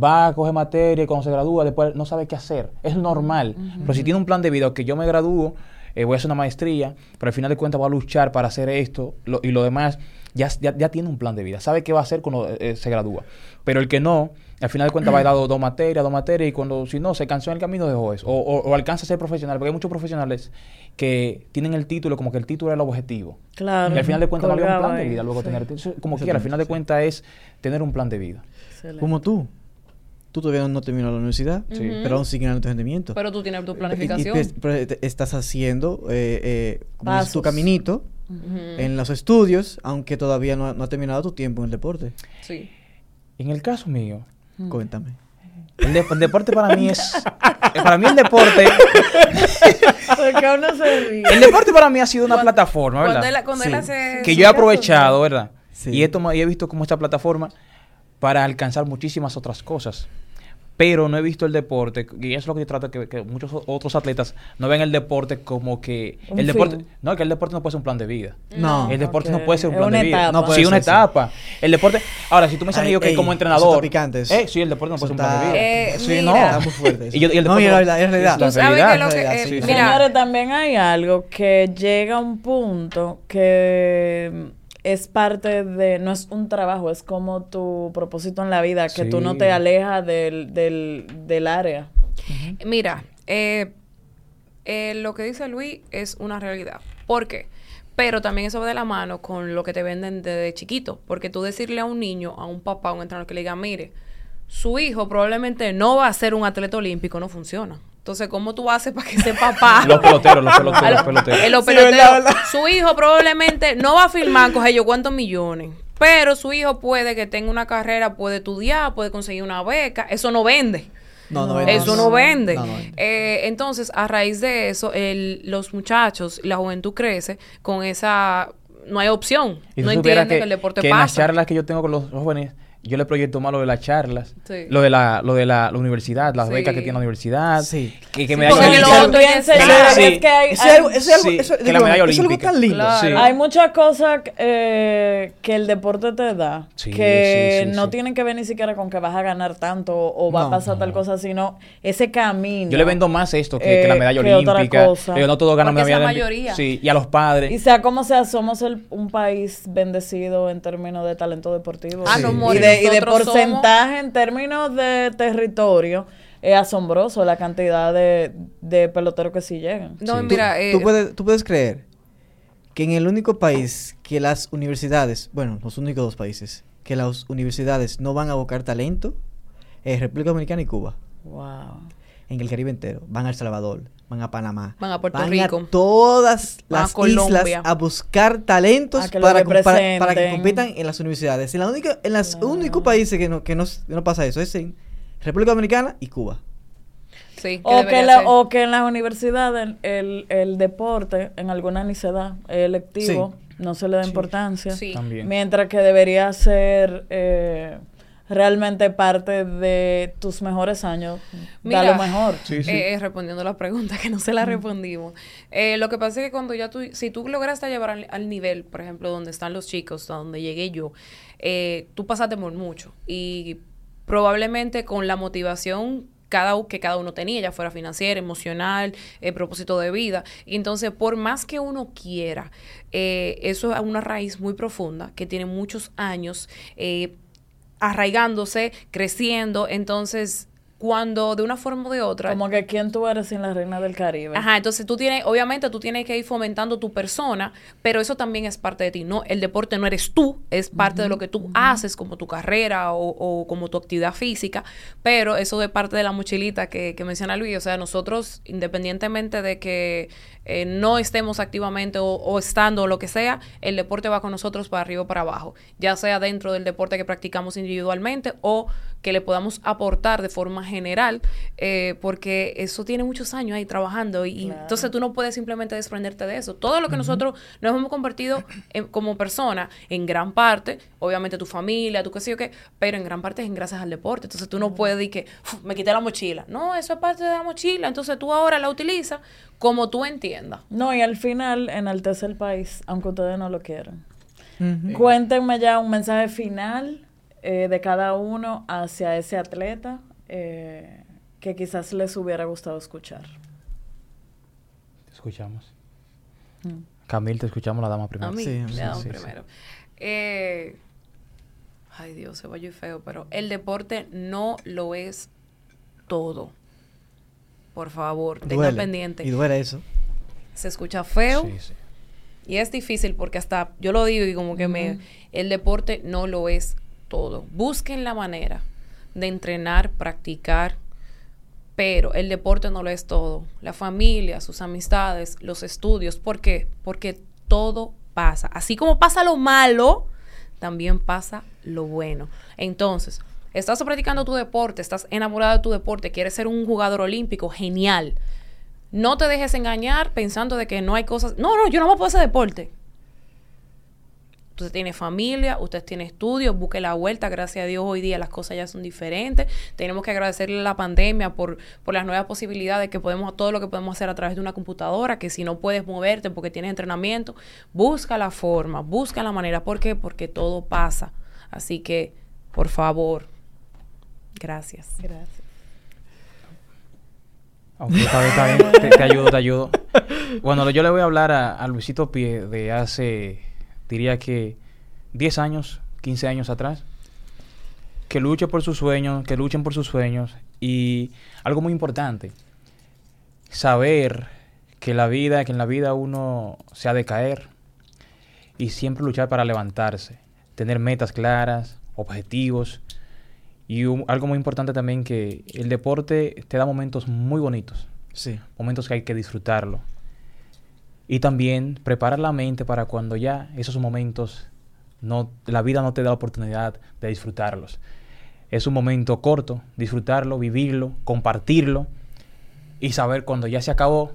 va a coger materia y cuando se gradúa después no sabe qué hacer. Es normal. Pero si tiene un plan de vida, que yo me gradúo, eh, voy a hacer una maestría, pero al final de cuentas voy a luchar para hacer esto lo- y lo demás, ya, ya, ya tiene un plan de vida. Sabe qué va a hacer cuando eh, se gradúa. Pero el que no, al final de cuentas va a dar dos, materias, dos materias y cuando, si no, se cansó en el camino, dejó eso. O, o- o alcanza a ser profesional, porque hay muchos profesionales que tienen el título como que el título es el objetivo. Claro. Y al final de cuentas había un plan de vida luego sí. tener. Entonces, como quiera, al final de cuentas es tener un plan de vida. Excelente. Como tú. Tú todavía no terminado la universidad, Sí. pero aún siguen en tu rendimiento. Pero tú tienes tu Y- y planificación. te- pero te- estás haciendo eh, eh, como tu caminito en los estudios, aunque todavía no, ha- no ha terminado tu tiempo en el deporte. Sí. En el caso mío, Cuéntame. el, de- el deporte para mí es. eh, para mí el deporte. Se. El deporte para mí ha sido una plataforma, ¿verdad? Cuando él, cuando él Sí. hace... que yo he aprovechado, ¿verdad? Sí. Y, he toma- y he visto como esta plataforma para alcanzar muchísimas otras cosas. Pero no he visto el deporte, y eso es lo que yo trato que, que muchos otros atletas no ven el deporte como que Un el deporte, no, que el deporte no puede ser un plan de vida. No. El deporte no puede ser un plan una de vida. No puede sí, una ser, sí. etapa. El deporte, ahora si tú me dices yo que como eso entrenador, está picante, eso. eh, sí, el deporte no puede ser un plan de vida. Eh, sí, mira. no. Está muy fuerte eso. Y yo- y el no, es la, es realidad. Tú sabes realidad. que lo que... Realidad, eh, sí, sí. mira, Señores, también hay algo que llega a un punto que es parte de, no es un trabajo, es como tu propósito en la vida, que tú no te alejas del, del, del área. Mira, eh, eh, lo que dice Luis es una realidad. ¿Por qué? Pero también eso va de la mano con lo que te venden desde chiquito. Porque tú decirle a un niño, a un papá, a un entrenador que le diga, mire, su hijo probablemente no va a ser un atleta olímpico, no funciona. Entonces, ¿cómo tú haces para que ese papá... Los peloteros, los peloteros, los lo- peloteros. los Sí, peloteros, verdad, verdad. Su hijo probablemente no va a firmar, coge yo cuántos millones. Pero su hijo puede que tenga una carrera, puede estudiar, puede conseguir una beca. Eso no vende. No, no vende. Eso no vende. No, no vende. Eh, entonces, a raíz de eso, el- los muchachos, la juventud crece con esa... No hay opción. Y no tú supieras entiende que, el deporte que en las pasa. charlas que yo tengo con los jóvenes, yo le proyecto más lo de las charlas, Sí. lo de la, lo de la, la universidad, las Sí. becas que tiene la universidad, Sí. que, que Sí, me porque olímpica. lo otro es- que hay, es algo, eso es algo, Sí, eso, que la medalla eso es algo olímpica. tan lindo. Claro. Sí. hay muchas cosas eh, que el deporte te da Sí, que sí, sí, no sí. tienen que ver ni siquiera con que vas a ganar tanto o va a No, pasar tal cosa, sino ese camino. Yo le vendo más esto que, que la Eh, medalla que otra olímpica. cosa. Digo, no todos ganan Porque medalla olímpica. mayoría. Sí, y a los padres. Y sea como sea, somos el- un país bendecido en términos de talento deportivo. Ah, no, de, y de somos- porcentaje en términos de territorio. Es asombroso la cantidad de, de peloteros que sí llegan. No, Sí. mira, tú, eh, tú puedes, tú puedes creer que en el único país que las universidades, bueno, los únicos dos países, que las universidades no van a abocar talento, es República Dominicana y Cuba. Wow. En el Caribe entero. Van a El Salvador, van a Panamá. Van a Puerto van Rico. a todas Van a las Colombia. islas a buscar talentos A que para, com- para, para que compitan en las universidades. En la única, en los Claro. únicos países que no, que, no, que no pasa eso es en República Dominicana y Cuba. sí, que O que, debería la- ser. o que en las universidades el, el deporte, en algunas ni se da, es electivo, no se le da Sí. importancia. Sí. También. Mientras que debería ser eh, realmente parte de tus mejores años. da Mira, lo mejor. Sí, sí. Eh, eh, respondiendo a la pregunta que no se la respondimos. Eh, lo que pasa es que cuando ya tú, si tú lograste llevar al, al nivel, por ejemplo, donde están los chicos, a donde llegué yo, eh, tú pasaste por mucho y probablemente con la motivación cada, que cada uno tenía, ya fuera financiera, emocional, eh, propósito de vida. Y entonces, por más que uno quiera, eh, eso es una raíz muy profunda que tiene muchos años eh, arraigándose, creciendo. Entonces, cuando de una forma o de otra... Como que quién tú eres sin la reina del Caribe. Ajá, entonces tú tienes, obviamente tú tienes que ir fomentando tu persona, pero eso también es parte de ti, ¿no? El deporte no eres tú, es parte de lo que tú haces como tu carrera o, o como tu actividad física, pero eso es parte de la mochilita que, que menciona Luis, o sea, nosotros, independientemente de que eh, no estemos activamente o, o estando o lo que sea, el deporte va con nosotros para arriba o para abajo, ya sea dentro del deporte que practicamos individualmente o que le podamos aportar de forma general, eh, porque eso tiene muchos años ahí trabajando y, Claro. entonces tú no puedes simplemente desprenderte de eso. Todo lo que nosotros nos hemos convertido en- como persona, en gran parte, obviamente tu familia, tu qué sé yo qué, pero en gran parte es en gracias al deporte. Entonces tú no puedes decir que "Uf, me quité la mochila. No, eso es parte de la mochila. Entonces tú ahora la utilizas como tú entiendas. No, y al final enaltece el país, aunque ustedes no lo quieran. Cuéntenme ya un mensaje final eh, de cada uno hacia ese atleta eh, que quizás les hubiera gustado escuchar. Te escuchamos. Mm. Camil, te escuchamos la dama primero. A mí, Sí, sí, sí. Eh, ay Dios, se va yo feo, pero el deporte no lo es todo. Por favor, Duele. pendiente. Y duele eso. Se escucha feo Sí, sí. y es difícil porque hasta yo lo digo y como que me el deporte no lo es todo. Busquen la manera de entrenar, practicar, pero el deporte no lo es todo. La familia, sus amistades, los estudios, ¿por qué? Porque todo pasa. Así como pasa lo malo, también pasa lo bueno. Entonces, estás practicando tu deporte, estás enamorado de tu deporte, quieres ser un jugador olímpico, genial. No te dejes engañar pensando de que no hay cosas. No, no, yo no me puedo hacer deporte. Usted tiene familia, usted tiene estudios, busque la vuelta. Gracias a Dios hoy día las cosas ya son diferentes. Tenemos que agradecerle a la pandemia por, por las nuevas posibilidades que podemos, todo lo que podemos hacer a través de una computadora, que si no puedes moverte porque tienes entrenamiento, busca la forma, busca la manera. ¿Por qué? Porque todo pasa. Así que, por favor, gracias. Gracias. Ok, está bien, está bien. Te, te ayudo, te ayudo. Bueno, yo le voy a hablar a, a Luisito Pie de hace, diría que 10 años, 15 años atrás. Que luche por sus sueños, que luchen por sus sueños. Y algo muy importante, saber que la vida, que en la vida uno se ha de caer y siempre luchar para levantarse. Tener metas claras, objetivos. Y un- algo muy importante también que el deporte te da momentos muy bonitos, Sí. momentos que hay que disfrutarlo. Y también preparar la mente para cuando ya esos momentos no la vida no te da la oportunidad de disfrutarlos. Es un momento corto, disfrutarlo, vivirlo, compartirlo y saber cuando ya se acabó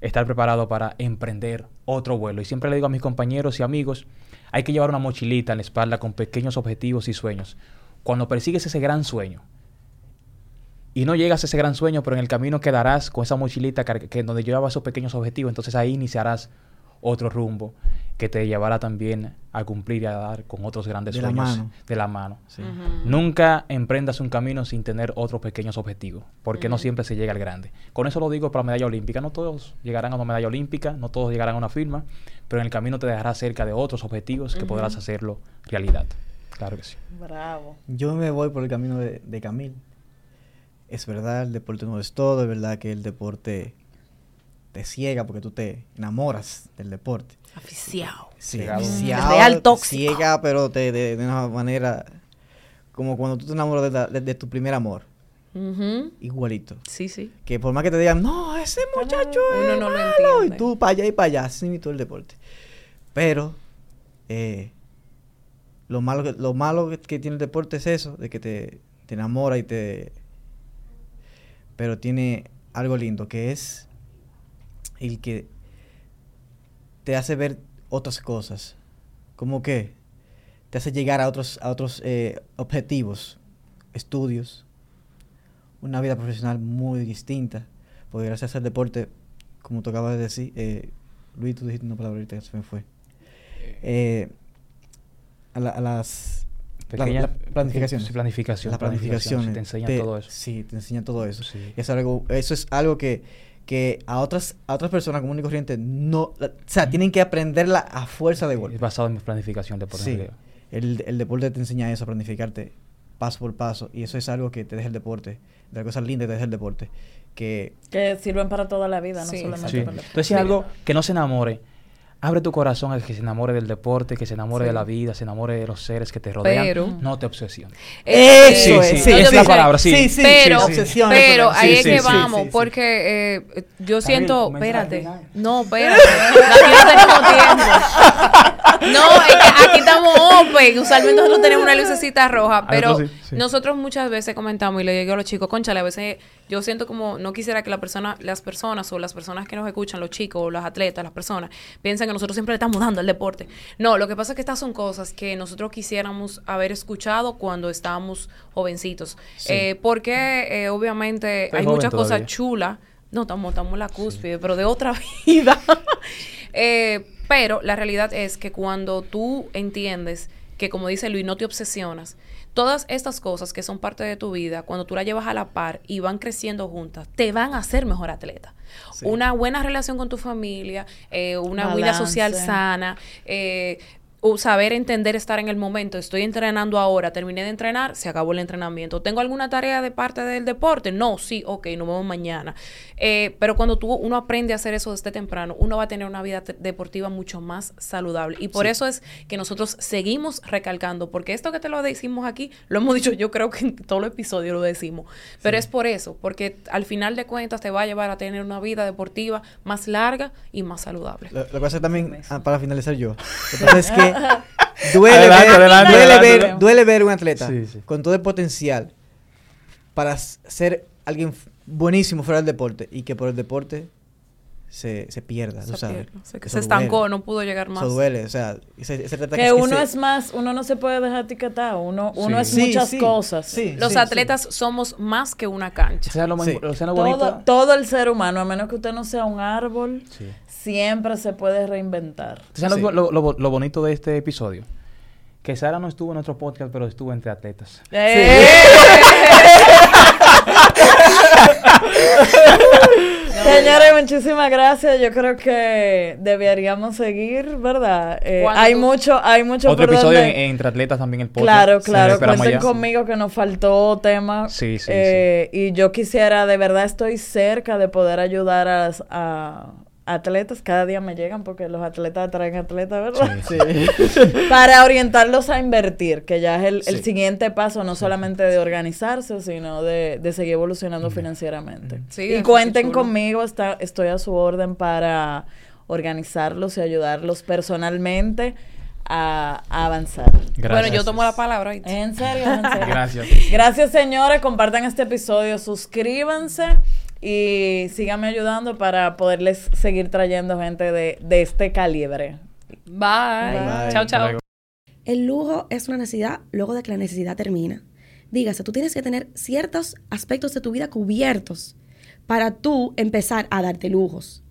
estar preparado para emprender otro vuelo. Y siempre le digo a mis compañeros y amigos, hay que llevar una mochilita en la espalda con pequeños objetivos y sueños. cuando persigues ese gran sueño y no llegas a ese gran sueño, pero en el camino quedarás con esa mochilita que donde llevaba esos pequeños objetivos, entonces ahí iniciarás otro rumbo que te llevará también a cumplir y a dar con otros grandes De sueños de la mano. Sí. Nunca emprendas un camino sin tener otros pequeños objetivos, porque no siempre se llega al grande. Con eso lo digo para la medalla olímpica. No todos llegarán a una medalla olímpica, no todos llegarán a una firma, pero en el camino te dejará cerca de otros objetivos que podrás hacerlo realidad. Claro que sí. Bravo. Yo me voy por el camino de, de Camil. Es verdad, el deporte no es todo, es verdad que el deporte te ciega porque tú te enamoras del deporte. Aficiado. Sí, Real tóxico. Ciega, pero te, de, de una manera como cuando tú te enamoras de, la- de- de tu primer amor. Igualito. Sí, sí. Que por más que te digan, no, ese muchacho Uno es no lo malo", entiende. Y tú para allá y para allá, así mismo el deporte. Pero, eh, lo malo, que, lo malo que, que tiene el deporte es eso, de que te, te enamora y te... Pero tiene algo lindo, que es el que te hace ver otras cosas. Como que te hace llegar a otros, a otros eh, objetivos, estudios, una vida profesional muy distinta. Porque gracias al deporte, como tú acabas de decir, eh, Luis, tú dijiste una palabra ahorita que se me fue. Eh, a, la- a las la- Pequeña- la planificaciones. sí, planificación, Las planificación, sí, te enseñan todo eso. Sí, te enseñan todo eso. Sí. Y es algo, eso es algo que, que a otras a otras personas comunes y corrientes no... la- o sea, tienen que aprenderla a fuerza de Es golpe. basado en planificación de por Sí. El, el deporte te enseña eso, a planificarte paso por paso. Y eso es algo que te deja el deporte. De las cosas lindas que te deja el deporte. Que Que sirven para toda la vida, no solamente Sí. para el Entonces, algo que no se enamore. Abre tu corazón al que se enamore del deporte, que se enamore de la vida, se enamore de los seres que te rodean. Pero- no te obsesiones. Eh, Eso sí, es, sí, sí, es la palabra, sí. Sí, sí, pero, sí, obsesiones, pero ahí sí, es que sí, vamos, porque eh, yo Está siento, espérate, no, espérate, aquí no tenemos tiempo. No, es que aquí estamos open, usualmente nosotros tenemos una lucecita roja, pero eso sí, sí. nosotros muchas veces comentamos y le digo a los chicos, conchale, a veces yo siento como, no quisiera que la persona, las personas o las personas que nos escuchan, los chicos o los atletas, las personas, piensen que nosotros siempre le estamos dando al deporte. No, lo que pasa es que estas son cosas que nosotros quisiéramos haber escuchado cuando estábamos jovencitos. Sí. Eh, porque eh, obviamente Estoy hay muchas cosas chulas. No, estamos, estamos en la cúspide, pero de otra vida. Eh, pero la realidad es que cuando tú entiendes que, como dice Luis, no te obsesionas, todas estas cosas que son parte de tu vida, cuando tú las llevas a la par y van creciendo juntas, te van a hacer mejor atleta. Sí. Una buena relación con tu familia, eh, una vida social sana, eh, o saber entender estar en el momento. Estoy entrenando ahora, terminé de entrenar, se acabó el entrenamiento. ¿Tengo alguna tarea de parte del deporte? No, sí, ok, nos vemos mañana. Eh, pero cuando tú, uno aprende a hacer eso desde temprano, uno va a tener una vida deportiva mucho más saludable. Y por Sí. eso es que nosotros seguimos recalcando, porque esto que te lo decimos aquí, lo hemos dicho, yo creo que en todos los episodios lo decimos. Pero es por eso, porque al final de cuentas te va a llevar a tener una vida deportiva más larga y más saludable. Lo, lo que pasa también, ah, para finalizar yo, lo que pasa es que duele, Adelante, ver, adelante, duele, adelante. ver, duele ver un atleta Sí, sí. con todo el potencial para ser alguien buenísimo fuera del deporte y que por el deporte se, se pierda, tú Se sabes. pierde. O sea, que Eso se estancó, duele. no pudo llegar más. Eso duele, o sea, ese, ese atleta Que uno se- es más, uno no se puede dejar etiquetado, uno, uno Sí. es Sí, muchas sí, cosas. sí. Los atletas somos más que una cancha. O sea, lo, más- Sí. o sea, lo Todo, el ser humano, a menos que usted no sea un árbol, Sí. Siempre se puede reinventar. ¿Sabes Sí. lo, lo- lo- bonito de este episodio? Que Sara no estuvo en nuestro podcast, pero estuvo entre atletas. ¡Eh! Señores, muchísimas gracias. Yo creo que deberíamos seguir, ¿verdad? Eh, hay tú- mucho, hay mucho Otro por episodio donde- en- entre atletas también el podcast. Claro, claro. Cuenten allá. conmigo que nos faltó tema. Sí, sí, Eh, Y yo quisiera, de verdad, estoy cerca de poder ayudar a, las- a atletas. Cada día me llegan porque los atletas traen atletas, ¿verdad? Sí. Para orientarlos a invertir, que ya es el, siguiente paso, no solamente de organizarse, sino de, de seguir evolucionando financieramente. Sí, y cuenten conmigo, está, estoy a su orden para organizarlos y ayudarlos personalmente a, a avanzar. Gracias. Bueno, yo tomo la palabra. En serio, en serio. Gracias. Gracias, señores. Compartan este episodio, suscríbanse y síganme ayudando para poderles seguir trayendo gente de, de este calibre. Bye. Bye. Chao, chao. El lujo es una necesidad luego de que la necesidad termina. Dígase, tú tienes que tener ciertos aspectos de tu vida cubiertos para tú empezar a darte lujos.